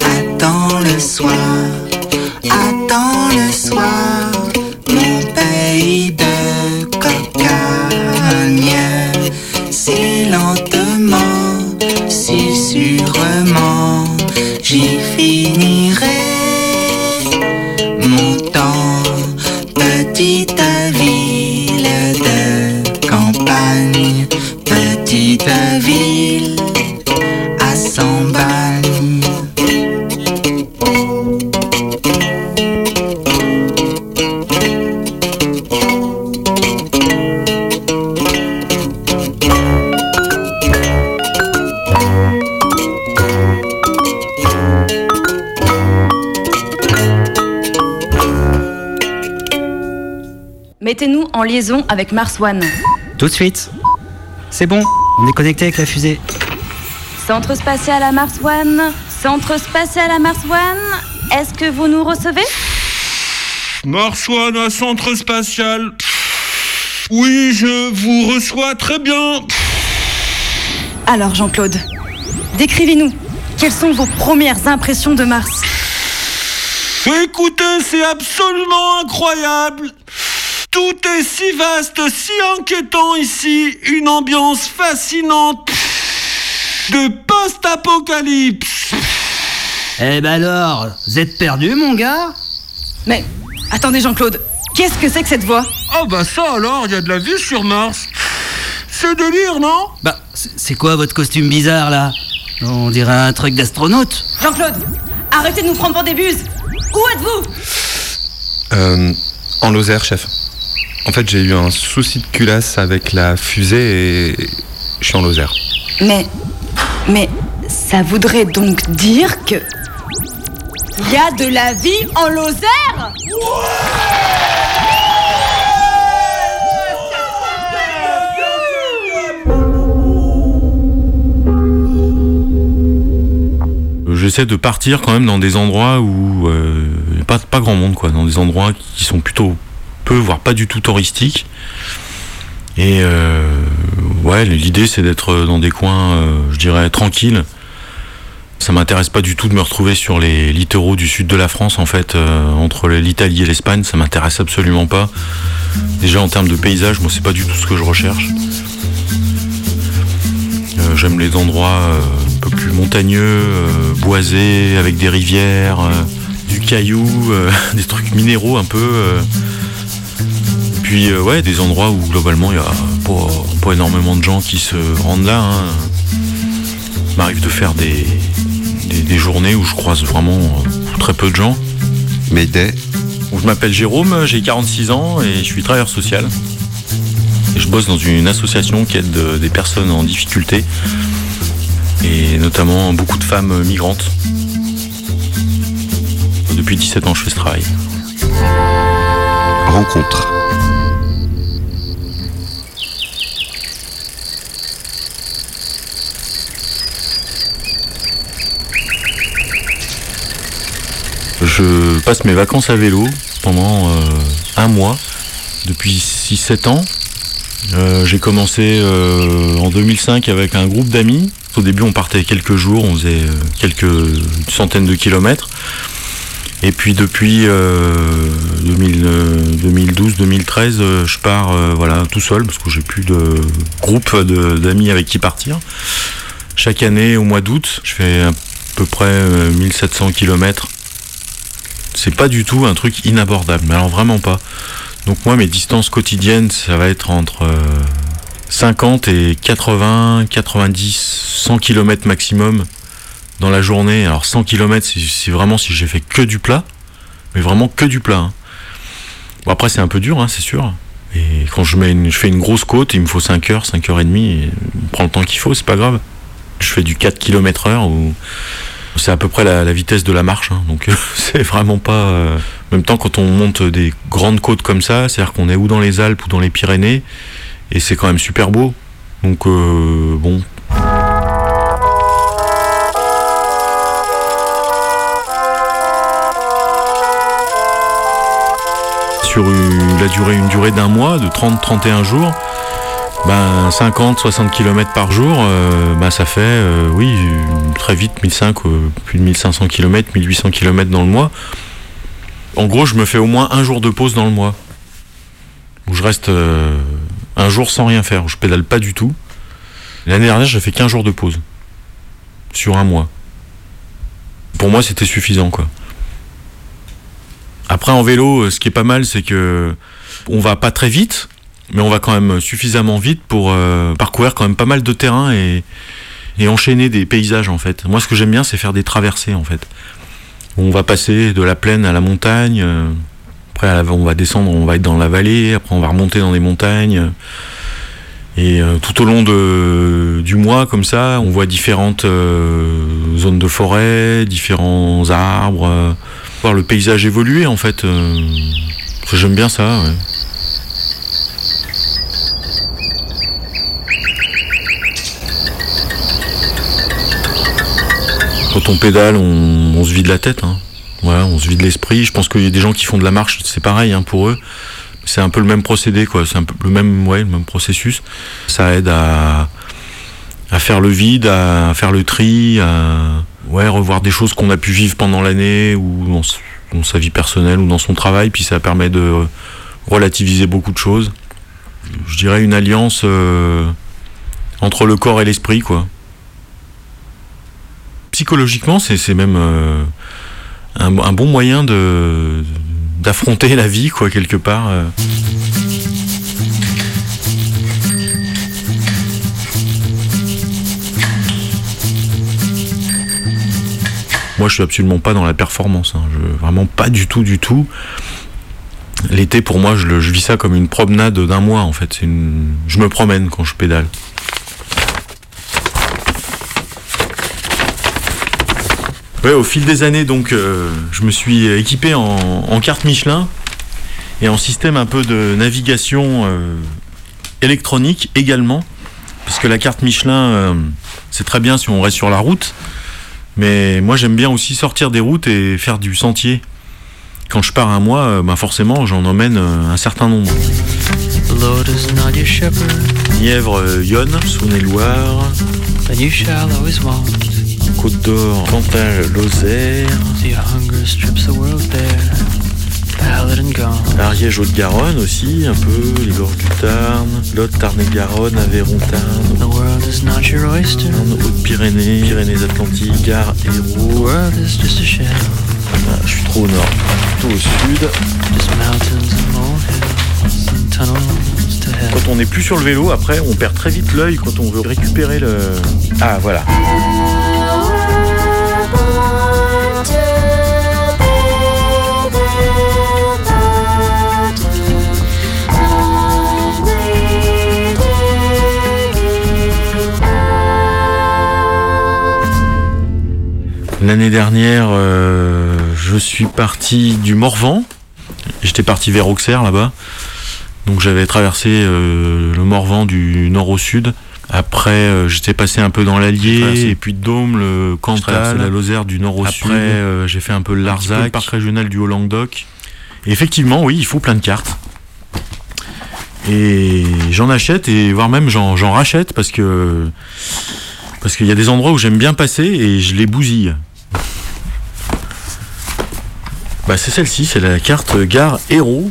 S43: Attends le soir, attends le soir, mon pays de cocagne. J'y finirai
S5: Mettez-nous en liaison avec Mars One.
S42: Tout de suite. C'est bon, on est connecté avec la fusée.
S5: Centre spatial à Mars One. Centre spatial à Mars One. Est-ce que vous nous recevez?
S37: Mars One à centre spatial. Oui, je vous reçois très bien.
S5: Alors Jean-Claude, décrivez-nous. Quelles sont vos premières impressions de Mars?
S37: Écoutez, c'est absolument incroyable. Tout est si vaste, si inquiétant ici. Une ambiance fascinante de post-apocalypse.
S4: Eh ben alors, vous êtes perdu, mon gars?
S5: Mais attendez Jean-Claude, qu'est-ce que c'est que cette voix?
S37: Oh bah ça alors, il y a de la vie sur Mars. C'est délire, non?
S4: Bah, c'est c'est quoi votre costume bizarre là? On dirait un truc d'astronaute.
S5: Jean-Claude, arrêtez de nous prendre pour des buses. Où êtes-vous?
S16: Euh, en Lozère, chef. En fait, j'ai eu un souci de culasse avec la fusée et je suis en Lozère.
S5: Mais, mais ça voudrait donc dire que il y a de la vie en Lozère?
S10: J'essaie de partir quand même dans des endroits où euh, pas, pas grand monde, quoi, dans des endroits qui sont plutôt voire pas du tout touristiques. Et euh, ouais, l'idée c'est d'être dans des coins, euh, je dirais, tranquilles. Ça m'intéresse pas du tout de me retrouver sur les littoraux du sud de la France, en fait, euh, entre l'Italie et l'Espagne, ça m'intéresse absolument pas. Déjà en termes de paysage, moi c'est pas du tout ce que je recherche. J'aime les endroits un peu plus montagneux, boisés, avec des rivières, du caillou, (laughs) des trucs minéraux un peu. Et puis euh, ouais, des endroits où globalement il y a pas, pas énormément de gens qui se rendent là. hein. Il m'arrive de faire des, des, des journées où je croise vraiment euh, très peu de gens.
S16: Mayday, on
S10: Je m'appelle Jérôme, j'ai 46 ans et je suis travailleur social. Et je bosse dans une association qui aide euh, des personnes en difficulté et notamment beaucoup de femmes migrantes. Depuis 17 ans, je fais ce travail.
S44: Rencontre.
S10: Je passe mes vacances à vélo pendant euh, un mois, depuis 6-7 ans. Euh, j'ai commencé euh, en 2005 avec un groupe d'amis. Au début, on partait quelques jours, on faisait quelques centaines de kilomètres. Et puis depuis 2012-2013, je pars voilà, tout seul parce que j'ai plus de groupe d'amis avec qui partir. Chaque année, au mois d'août, je fais à peu près euh, 1700 kilomètres. C'est pas du tout un truc inabordable, mais alors vraiment pas. Donc moi, mes distances quotidiennes, ça va être entre euh, 50 et 80, 90, 100 km maximum dans la journée. Alors 100 km, c'est vraiment si j'ai fait que du plat, mais vraiment que du plat. hein. Bon, après, c'est un peu dur, hein, c'est sûr. Et quand je, fais une grosse côte, il me faut 5 heures, 5 heures et demie, on prend le temps qu'il faut, c'est pas grave. Je fais du 4 km heure ou c'est à peu près la, vitesse de la marche, hein, donc (laughs) c'est vraiment pas. euh, En même temps, quand on monte des grandes côtes comme ça, c'est-à-dire qu'on est ou dans les Alpes ou dans les Pyrénées, et c'est quand même super beau. Donc euh, bon. Sur la durée, une durée d'un mois, de 30-31 jours, ben 50-60 km par jour, euh, ben, ça fait, euh, oui, très vite 1500, euh, plus de 1500 km, 1800 km dans le mois. En gros, je me fais au moins un jour de pause dans le mois. Où je reste un jour sans rien faire, où je pédale pas du tout. L'année dernière, j'ai fait 15 jours de pause. Sur un mois. Pour moi, c'était suffisant, quoi. Après, en vélo, ce qui est pas mal, c'est que on va pas très vite, mais on va quand même suffisamment vite pour euh, parcourir quand même pas mal de terrain et, enchaîner des paysages, en fait. Moi, ce que j'aime bien, c'est faire des traversées, en fait. On va passer de la plaine à la montagne. euh, Après, on va descendre, on va être dans la vallée. Après, on va remonter dans les montagnes. Et euh, tout au long de, du mois, comme ça, on voit différentes zones de forêt, différents arbres. voir le paysage évoluer, en fait. J'aime bien ça, ouais. On pédale, on, se vide la tête. Hein. Voilà, on se vide l'esprit. Je pense qu'il y a des gens qui font de la marche, c'est pareil hein, pour eux. C'est un peu le même procédé, quoi. C'est un peu le même, ouais, le même processus. Ça aide à, à faire le vide, à faire le tri, à ouais, revoir des choses qu'on a pu vivre pendant l'année ou dans sa vie personnelle ou dans son travail. Puis ça permet de relativiser beaucoup de choses. Je dirais une alliance euh, entre le corps et l'esprit, quoi. Psychologiquement, c'est même euh, un, bon moyen d'affronter la vie, quoi, quelque part. euh. Moi, je suis absolument pas dans la performance. hein. Vraiment pas du tout, du tout. L'été, pour moi, je, je vis ça comme une promenade d'un mois, en fait. Je me promène quand je pédale. Ouais, au fil des années, donc, euh, je me suis équipé en, en carte Michelin et en système un peu de navigation euh, électronique également, puisque la carte Michelin, euh, c'est très bien si on reste sur la route, mais moi j'aime bien aussi sortir des routes et faire du sentier. Quand je pars un mois, ben forcément j'en emmène un certain nombre. Nièvre, Yonne, Saône-et-Loire, Côte d'Or, Cantal, Lozère. Ariège, Haute-Garonne aussi, un peu, les gorges du Tarn, Lot, Tarn-et-Garonne, Aveyron, Tarn,
S45: The world is not your oyster,
S10: Haute-Pyrénées, Pyrénées-Atlantiques, Gare,
S45: the
S10: Hérault.
S45: world is just a shell.
S10: Ah, je suis trop au nord, plutôt au sud.
S45: Just mountains and molehills and tunnels to hell.
S10: Quand on n'est plus sur le vélo, après, on perd très vite l'œil quand on veut récupérer le. Ah, voilà. L'année dernière, euh, je suis parti du Morvan. J'étais parti vers Auxerre là-bas. Donc j'avais traversé euh, le Morvan du nord au sud. Après, euh, j'étais passé un peu dans l'Allier, et puis de Dôme, le Cantal, la Lozère du nord au sud. Après, j'ai fait un peu le Larzac, le parc régional du Haut-Languedoc. Et effectivement, oui, il faut plein de cartes. Et j'en achète, et voire même j'en j'en rachète, parce que parce qu'il y a des endroits où j'aime bien passer et je les bousille. Bah c'est celle-ci, c'est la carte Gare Héros.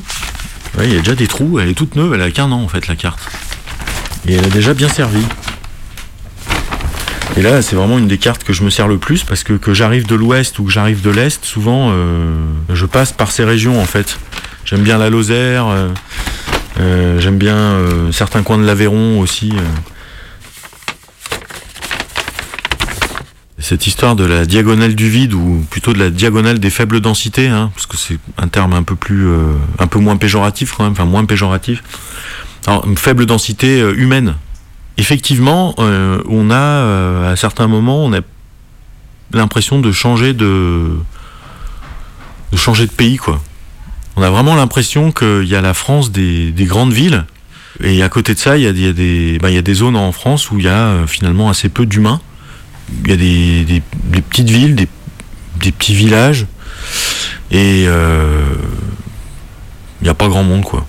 S10: Il y a déjà des trous, elle est toute neuve, elle a qu'un an en fait la carte. Et elle a déjà bien servi. Et là, c'est vraiment une des cartes que je me sers le plus parce que que j'arrive de l'ouest ou que j'arrive de l'est, souvent euh, je passe par ces régions en fait. J'aime bien la Lozère, euh, euh, j'aime bien certains coins de l'Aveyron aussi. Cette histoire de la diagonale du vide ou plutôt de la diagonale des faibles densités, hein, parce que c'est un terme un peu plus, euh, un peu moins péjoratif quand même, enfin moins péjoratif. Alors, une faible densité euh, humaine. Effectivement, euh, on a à certains moments, on a l'impression de changer de, de changer de pays quoi. On a vraiment l'impression qu'il y a la France des, des grandes villes et à côté de ça, il y a, des- il y a des, bah, zones en France où il y a finalement assez peu d'humains. Il y a des, des- petites villes, des, des petits villages et euh, il n'y a pas grand monde quoi.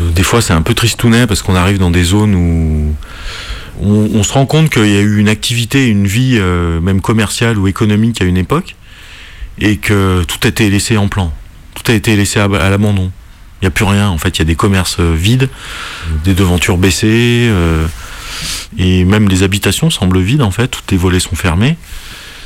S10: Euh, Des fois, c'est un peu tristounet parce qu'on arrive dans des zones où on, se rend compte qu'il y a eu une activité, une vie, euh, même commerciale ou économique à une époque, et que tout a été laissé en plan. Tout a été laissé à, l'abandon. Il n'y a plus rien. En fait, il y a des commerces euh, vides, des devantures baissées, euh, et même les habitations semblent vides en fait. Toutes les volets sont fermés.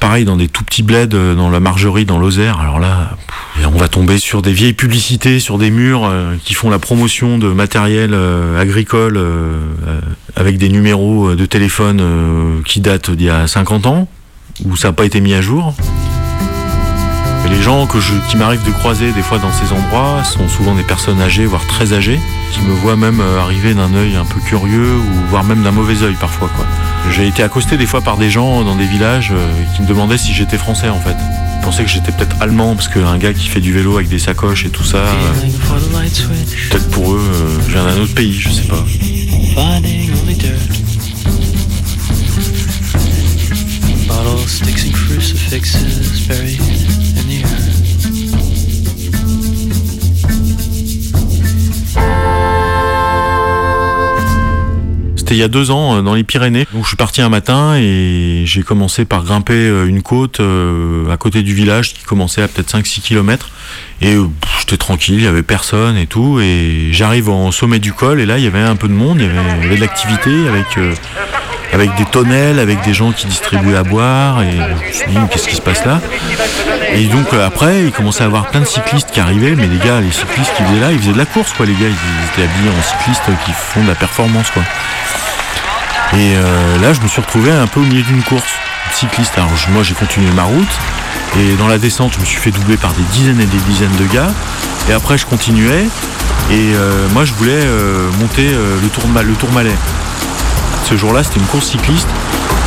S10: Pareil dans des tout petits bleds euh, dans la margerie dans Lozère. Alors là, on va tomber sur des vieilles publicités sur des murs euh, qui font la promotion de matériel euh, agricole avec des numéros de téléphone qui datent d'il y a 50 ans où ça n'a pas été mis à jour. Les gens que je, qui m'arrivent de croiser des fois dans ces endroits sont souvent des personnes âgées, voire très âgées, qui me voient même euh, arriver d'un œil un peu curieux ou voire même d'un mauvais œil parfois. J'ai été accosté des fois par des gens dans des villages euh, qui me demandaient si j'étais français en fait. Ils pensaient que j'étais peut-être allemand parce qu'un gars qui fait du vélo avec des sacoches et tout ça, euh, peut-être pour eux, euh, viens d'un autre pays, je sais pas.
S45: Bottles,
S10: C'était il y a deux ans euh, dans les Pyrénées. Donc je suis parti un matin et j'ai commencé par grimper euh, une côte euh, à côté du village qui commençait à peut-être 5-6 km. Et euh, j'étais tranquille, il y avait personne et tout. Et j'arrive au sommet du col et là il y avait un peu de monde, il y avait, de l'activité avec, euh, avec des tonnelles, avec des gens qui distribuaient à boire. Et je me suis dit, qu'est-ce qui se passe là? Et donc euh, après il commençait à avoir plein de cyclistes qui arrivaient. Mais les gars, les cyclistes qui faisaient là, ils faisaient de la course quoi les gars. Ils étaient habillés en cyclistes qui font de la performance quoi. Et là, je me suis retrouvé un peu au milieu d'une course cycliste. Alors moi, j'ai continué ma route. Et dans la descente, je me suis fait doubler par des dizaines et des dizaines de gars. Et après, je continuais. Et euh, moi, je voulais euh, monter euh, le, tour, le Tourmalet. Ce jour-là, c'était une course cycliste.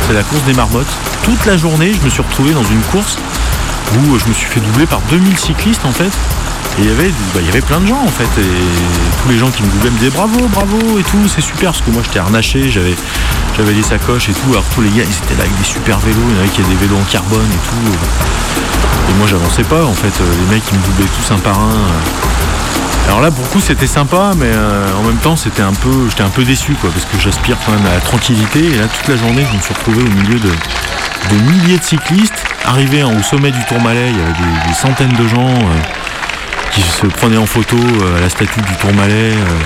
S10: C'est la course des marmottes. Toute la journée, je me suis retrouvé dans une course où je me suis fait doubler par 2000 cyclistes en fait. Et il y avait, bah, il y avait plein de gens en fait. Et tous les gens qui me doublaient me disaient bravo, bravo et tout, c'est super parce que moi j'étais harnaché, j'avais, j'avais des sacoches et tout. Alors tous les gars, ils étaient là avec des super vélos, il y en avait qui avaient des vélos en carbone et tout. Et moi j'avançais pas en fait. Les mecs ils me doublaient tous un par un. Alors là, pour le coup, c'était sympa, mais euh, en même temps, c'était un peu, j'étais un peu déçu, quoi, parce que j'aspire quand même à la tranquillité. Et là, toute la journée, je me suis retrouvé au milieu de, de milliers de cyclistes. Arrivé au sommet du Tourmalet, il y avait des, des centaines de gens euh, qui se prenaient en photo euh, à la statue du Tourmalet. euh.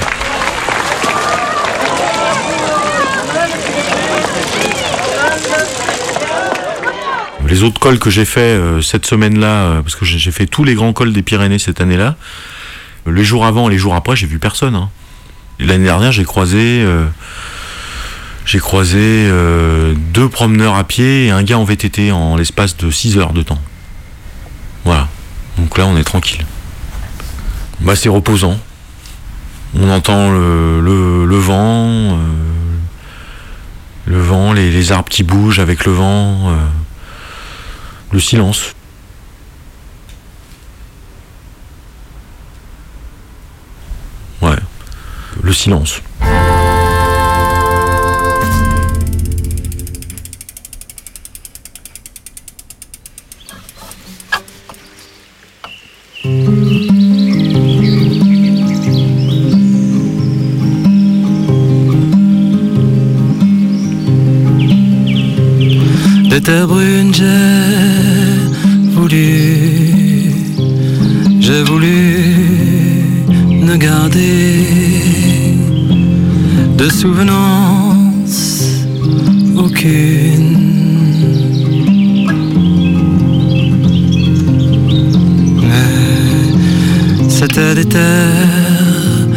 S10: Les autres cols que j'ai fait euh, cette semaine-là, parce que j'ai fait tous les grands cols des Pyrénées cette année-là, les jours avant et les jours après, j'ai vu personne. hein. L'année dernière, j'ai croisé, j'ai croisé deux promeneurs à pied et un gars en VTT en l'espace de 6 heures de temps. Voilà. Donc là, on est tranquille. Bah, c'est reposant. On entend le, le- vent, euh, le vent, les, les arbres qui bougent avec le vent. euh. le silence. Ouais, le silence.
S45: De terre brune, j'ai voulu, j'ai voulu ne garder de souvenance aucune. Mais c'était des terres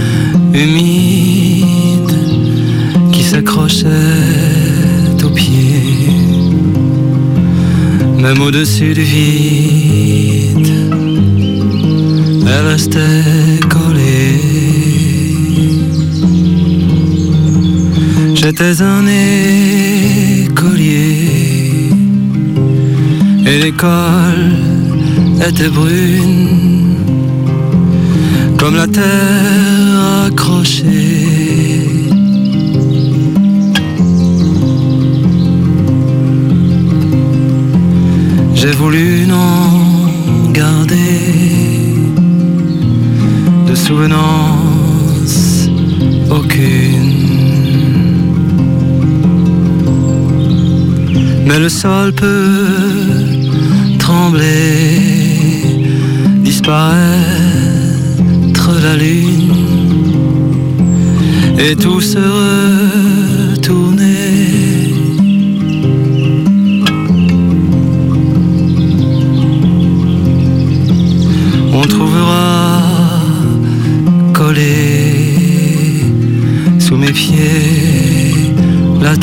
S45: humides qui s'accrochaient même au-dessus du vide, elle restait collée. J'étais un écolier et l'école était brune comme la terre accrochée. J'ai voulu n'en garder de souvenance aucune. Mais le sol peut trembler, disparaître la lune et tout se
S4: Un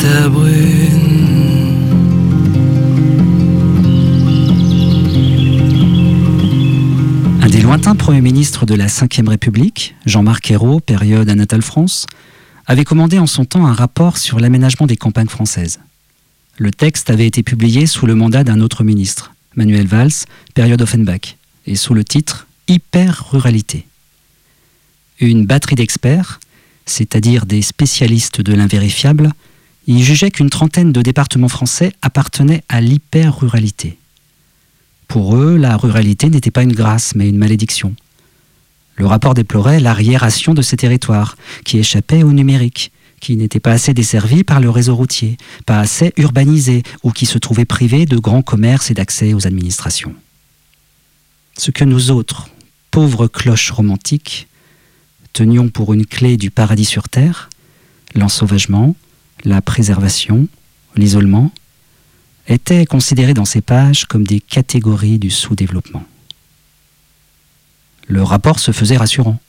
S4: des lointains premiers ministres de la Ve République, Jean-Marc Ayrault, période Anatole France, avait commandé en son temps un rapport sur l'aménagement des campagnes françaises. Le texte avait été publié sous le mandat d'un autre ministre, Manuel Valls, période Offenbach, et sous le titre Hyper-ruralité. Une batterie d'experts, c'est-à-dire des spécialistes de l'invérifiable, y jugeait qu'une trentaine de départements français appartenaient à l'hyper-ruralité. Pour eux, la ruralité n'était pas une grâce, mais une malédiction. Le rapport déplorait l'arriération de ces territoires, qui échappaient au numérique, qui n'étaient pas assez desservis par le réseau routier, pas assez urbanisés, ou qui se trouvaient privés de grands commerces et d'accès aux administrations. Ce que nous autres, pauvres cloches romantiques, tenions pour une clé du paradis sur terre, l'ensauvagement, la préservation, l'isolement, étaient considérés dans ces pages comme des catégories du sous-développement. Le rapport se faisait rassurant.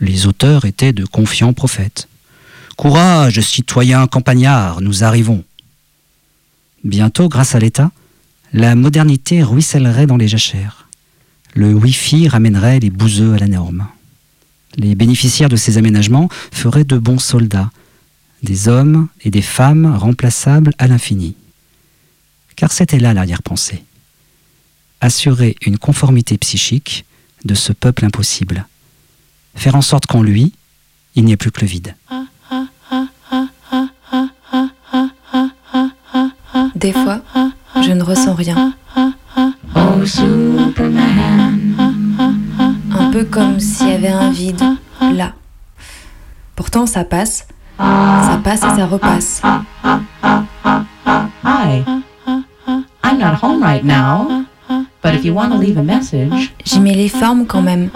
S4: Les auteurs étaient de confiants prophètes. Courage, citoyens campagnards, nous arrivons. Bientôt, grâce à l'État, la modernité ruissellerait dans les jachères. Le Wi-Fi ramènerait les bouseux à la norme. Les bénéficiaires de ces aménagements feraient de bons soldats, des hommes et des femmes remplaçables à l'infini. Car c'était là l'arrière-pensée. Assurer une conformité psychique de ce peuple impossible. Faire en sorte qu'en lui, il n'y ait plus que le vide.
S5: Des fois, je ne ressens rien. Un peu comme s'il y avait un vide là. Pourtant, ça passe. Ça passe et ça repasse.
S46: Hi. I'm not home right now, but if you want to leave a message,
S5: J'y mets les formes quand même.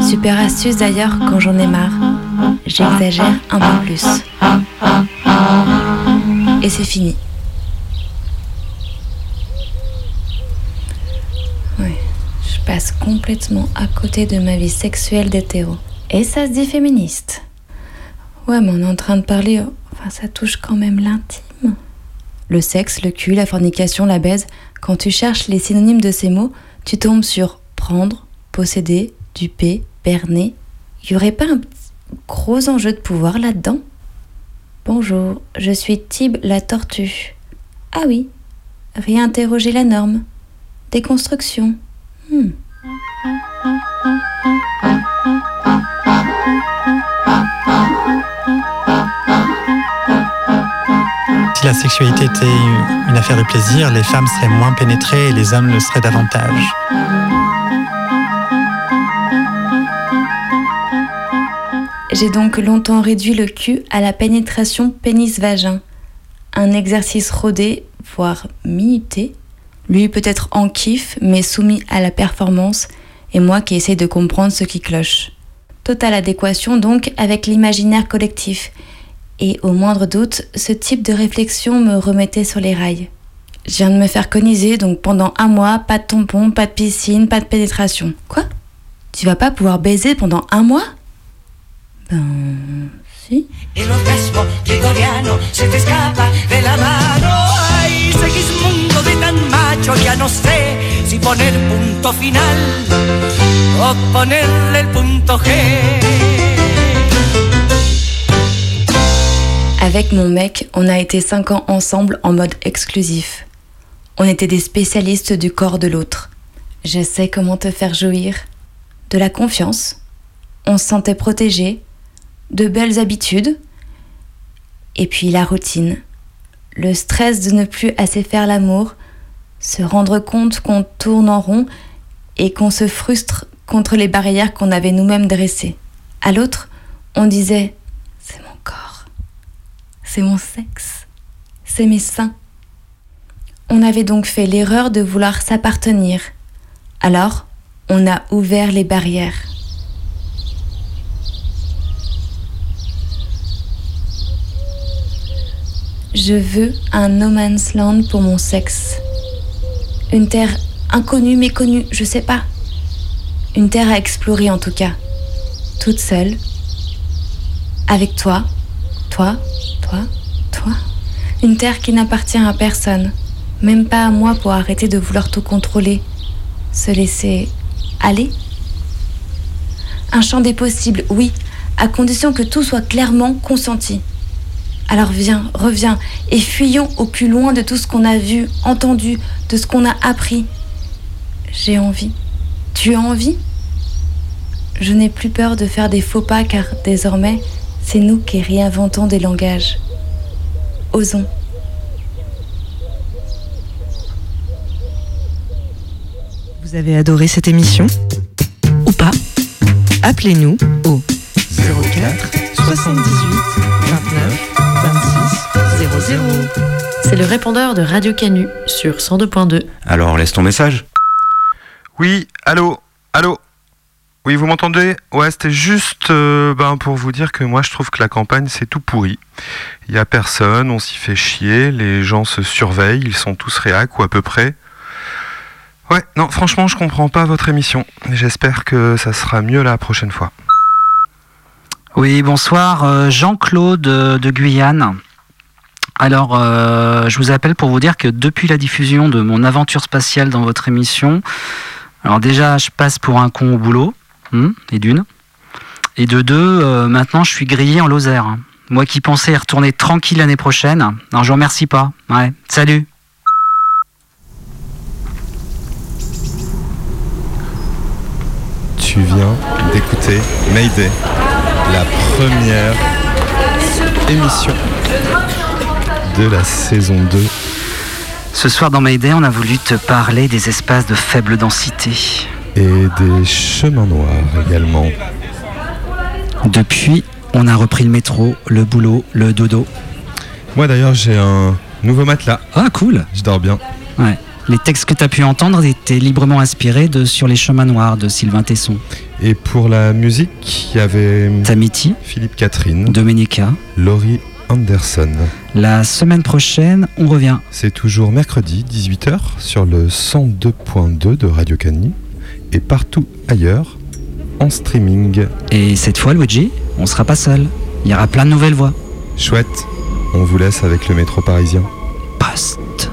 S5: Super astuce d'ailleurs quand j'en ai marre. J'exagère un peu plus. Et c'est fini. Ouais, je passe complètement à côté de ma vie sexuelle d'hétéro. Et ça se dit féministe. Ouais, mais on est en train de parler. Enfin, ça touche quand même l'intime. Le sexe, le cul, la fornication, la baise. Quand tu cherches les synonymes de ces mots, tu tombes sur prendre, posséder, duper, berner. Y aurait pas un gros enjeu de pouvoir là-dedans? Bonjour, je suis Tib la tortue. Ah oui, réinterroger la norme. Déconstruction. Hmm.
S47: Si la sexualité était une affaire de plaisir, les femmes seraient moins pénétrées et les hommes le seraient davantage.
S5: J'ai donc longtemps réduit le cul à la pénétration pénis-vagin. Un exercice rodé, voire minuté. Lui peut-être en kiff, mais soumis à la performance, et moi qui essaie de comprendre ce qui cloche. Totale adéquation donc avec l'imaginaire collectif. Et au moindre doute, ce type de réflexion me remettait sur les rails. Je viens de me faire coniser, donc pendant un mois, pas de tampon, pas de piscine, pas de pénétration. Quoi? Tu vas pas pouvoir baiser pendant un mois? Ben. si. Avec mon mec, on a été 5 ans ensemble en mode exclusif. On était des spécialistes du corps de l'autre. Je sais comment te faire jouir. De la confiance. On se sentait protégé. De belles habitudes. Et puis la routine. Le stress de ne plus assez faire l'amour. Se rendre compte qu'on tourne en rond et qu'on se frustre contre les barrières qu'on avait nous-mêmes dressées. À l'autre, on disait. C'est mon sexe. C'est mes seins. On avait donc fait l'erreur de vouloir s'appartenir. Alors, on a ouvert les barrières. Je veux un no man's land pour mon sexe. Une terre inconnue, méconnue, je sais pas. Une terre à explorer en tout cas. Toute seule. Avec toi, toi, toi, toi. Une terre qui n'appartient à personne. Même pas à moi pour arrêter de vouloir tout contrôler. Se laisser aller. Un champ des possibles, oui, à condition que tout soit clairement consenti. Alors viens, reviens, et fuyons au plus loin de tout ce qu'on a vu, entendu, de ce qu'on a appris. J'ai envie. Tu as envie? Je n'ai plus peur de faire des faux pas car désormais, c'est nous qui réinventons des langages. Osons.
S48: Vous avez adoré cette émission Ou pas Appelez-nous au 04 78 29 26 00.
S7: C'est le répondeur de Radio Canu sur 102.2.
S16: Alors laisse ton message. Oui, allô, allô. Oui, vous m'entendez? Ouais, c'était juste euh, ben, pour vous dire que moi je trouve que la campagne c'est tout pourri. Il y a personne, on s'y fait chier, les gens se surveillent, ils sont tous réac ou à peu près. Ouais, non, franchement, je comprends pas votre émission. J'espère que ça sera mieux la prochaine fois.
S4: Oui, bonsoir, euh, Jean-Claude euh, de Guyane. Alors, je vous appelle pour vous dire que depuis la diffusion de mon aventure spatiale dans votre émission, alors déjà, je passe pour un con au boulot, et d'une. Et de deux, euh, maintenant, je suis grillé en Lozère. Moi qui pensais y retourner tranquille l'année prochaine, alors je vous remercie pas. Ouais, salut
S16: Tu viens d'écouter Mayday, la première émission de la saison 2.
S4: Ce soir dans Mayday, on a voulu te parler des espaces de faible densité.
S16: Et des chemins noirs également.
S4: Depuis, on a repris le métro, le boulot, le dodo.
S16: Moi d'ailleurs, j'ai un nouveau matelas.
S4: Ah, cool
S16: Je dors bien.
S4: Ouais. Les textes que tu as pu entendre étaient librement inspirés de Sur les chemins noirs de Sylvain Tesson.
S16: Et pour la musique, il y avait
S4: Tamiti,
S16: Philippe Catherine,
S4: Domenica.
S16: Laurie Anderson.
S4: La semaine prochaine, on revient.
S16: C'est toujours mercredi 18h sur le 102.2 de Radio Cani et partout ailleurs en streaming.
S4: Et cette fois, Luigi, on sera pas seul. Il y aura plein de nouvelles voix.
S16: Chouette, on vous laisse avec le métro parisien.
S4: Poste.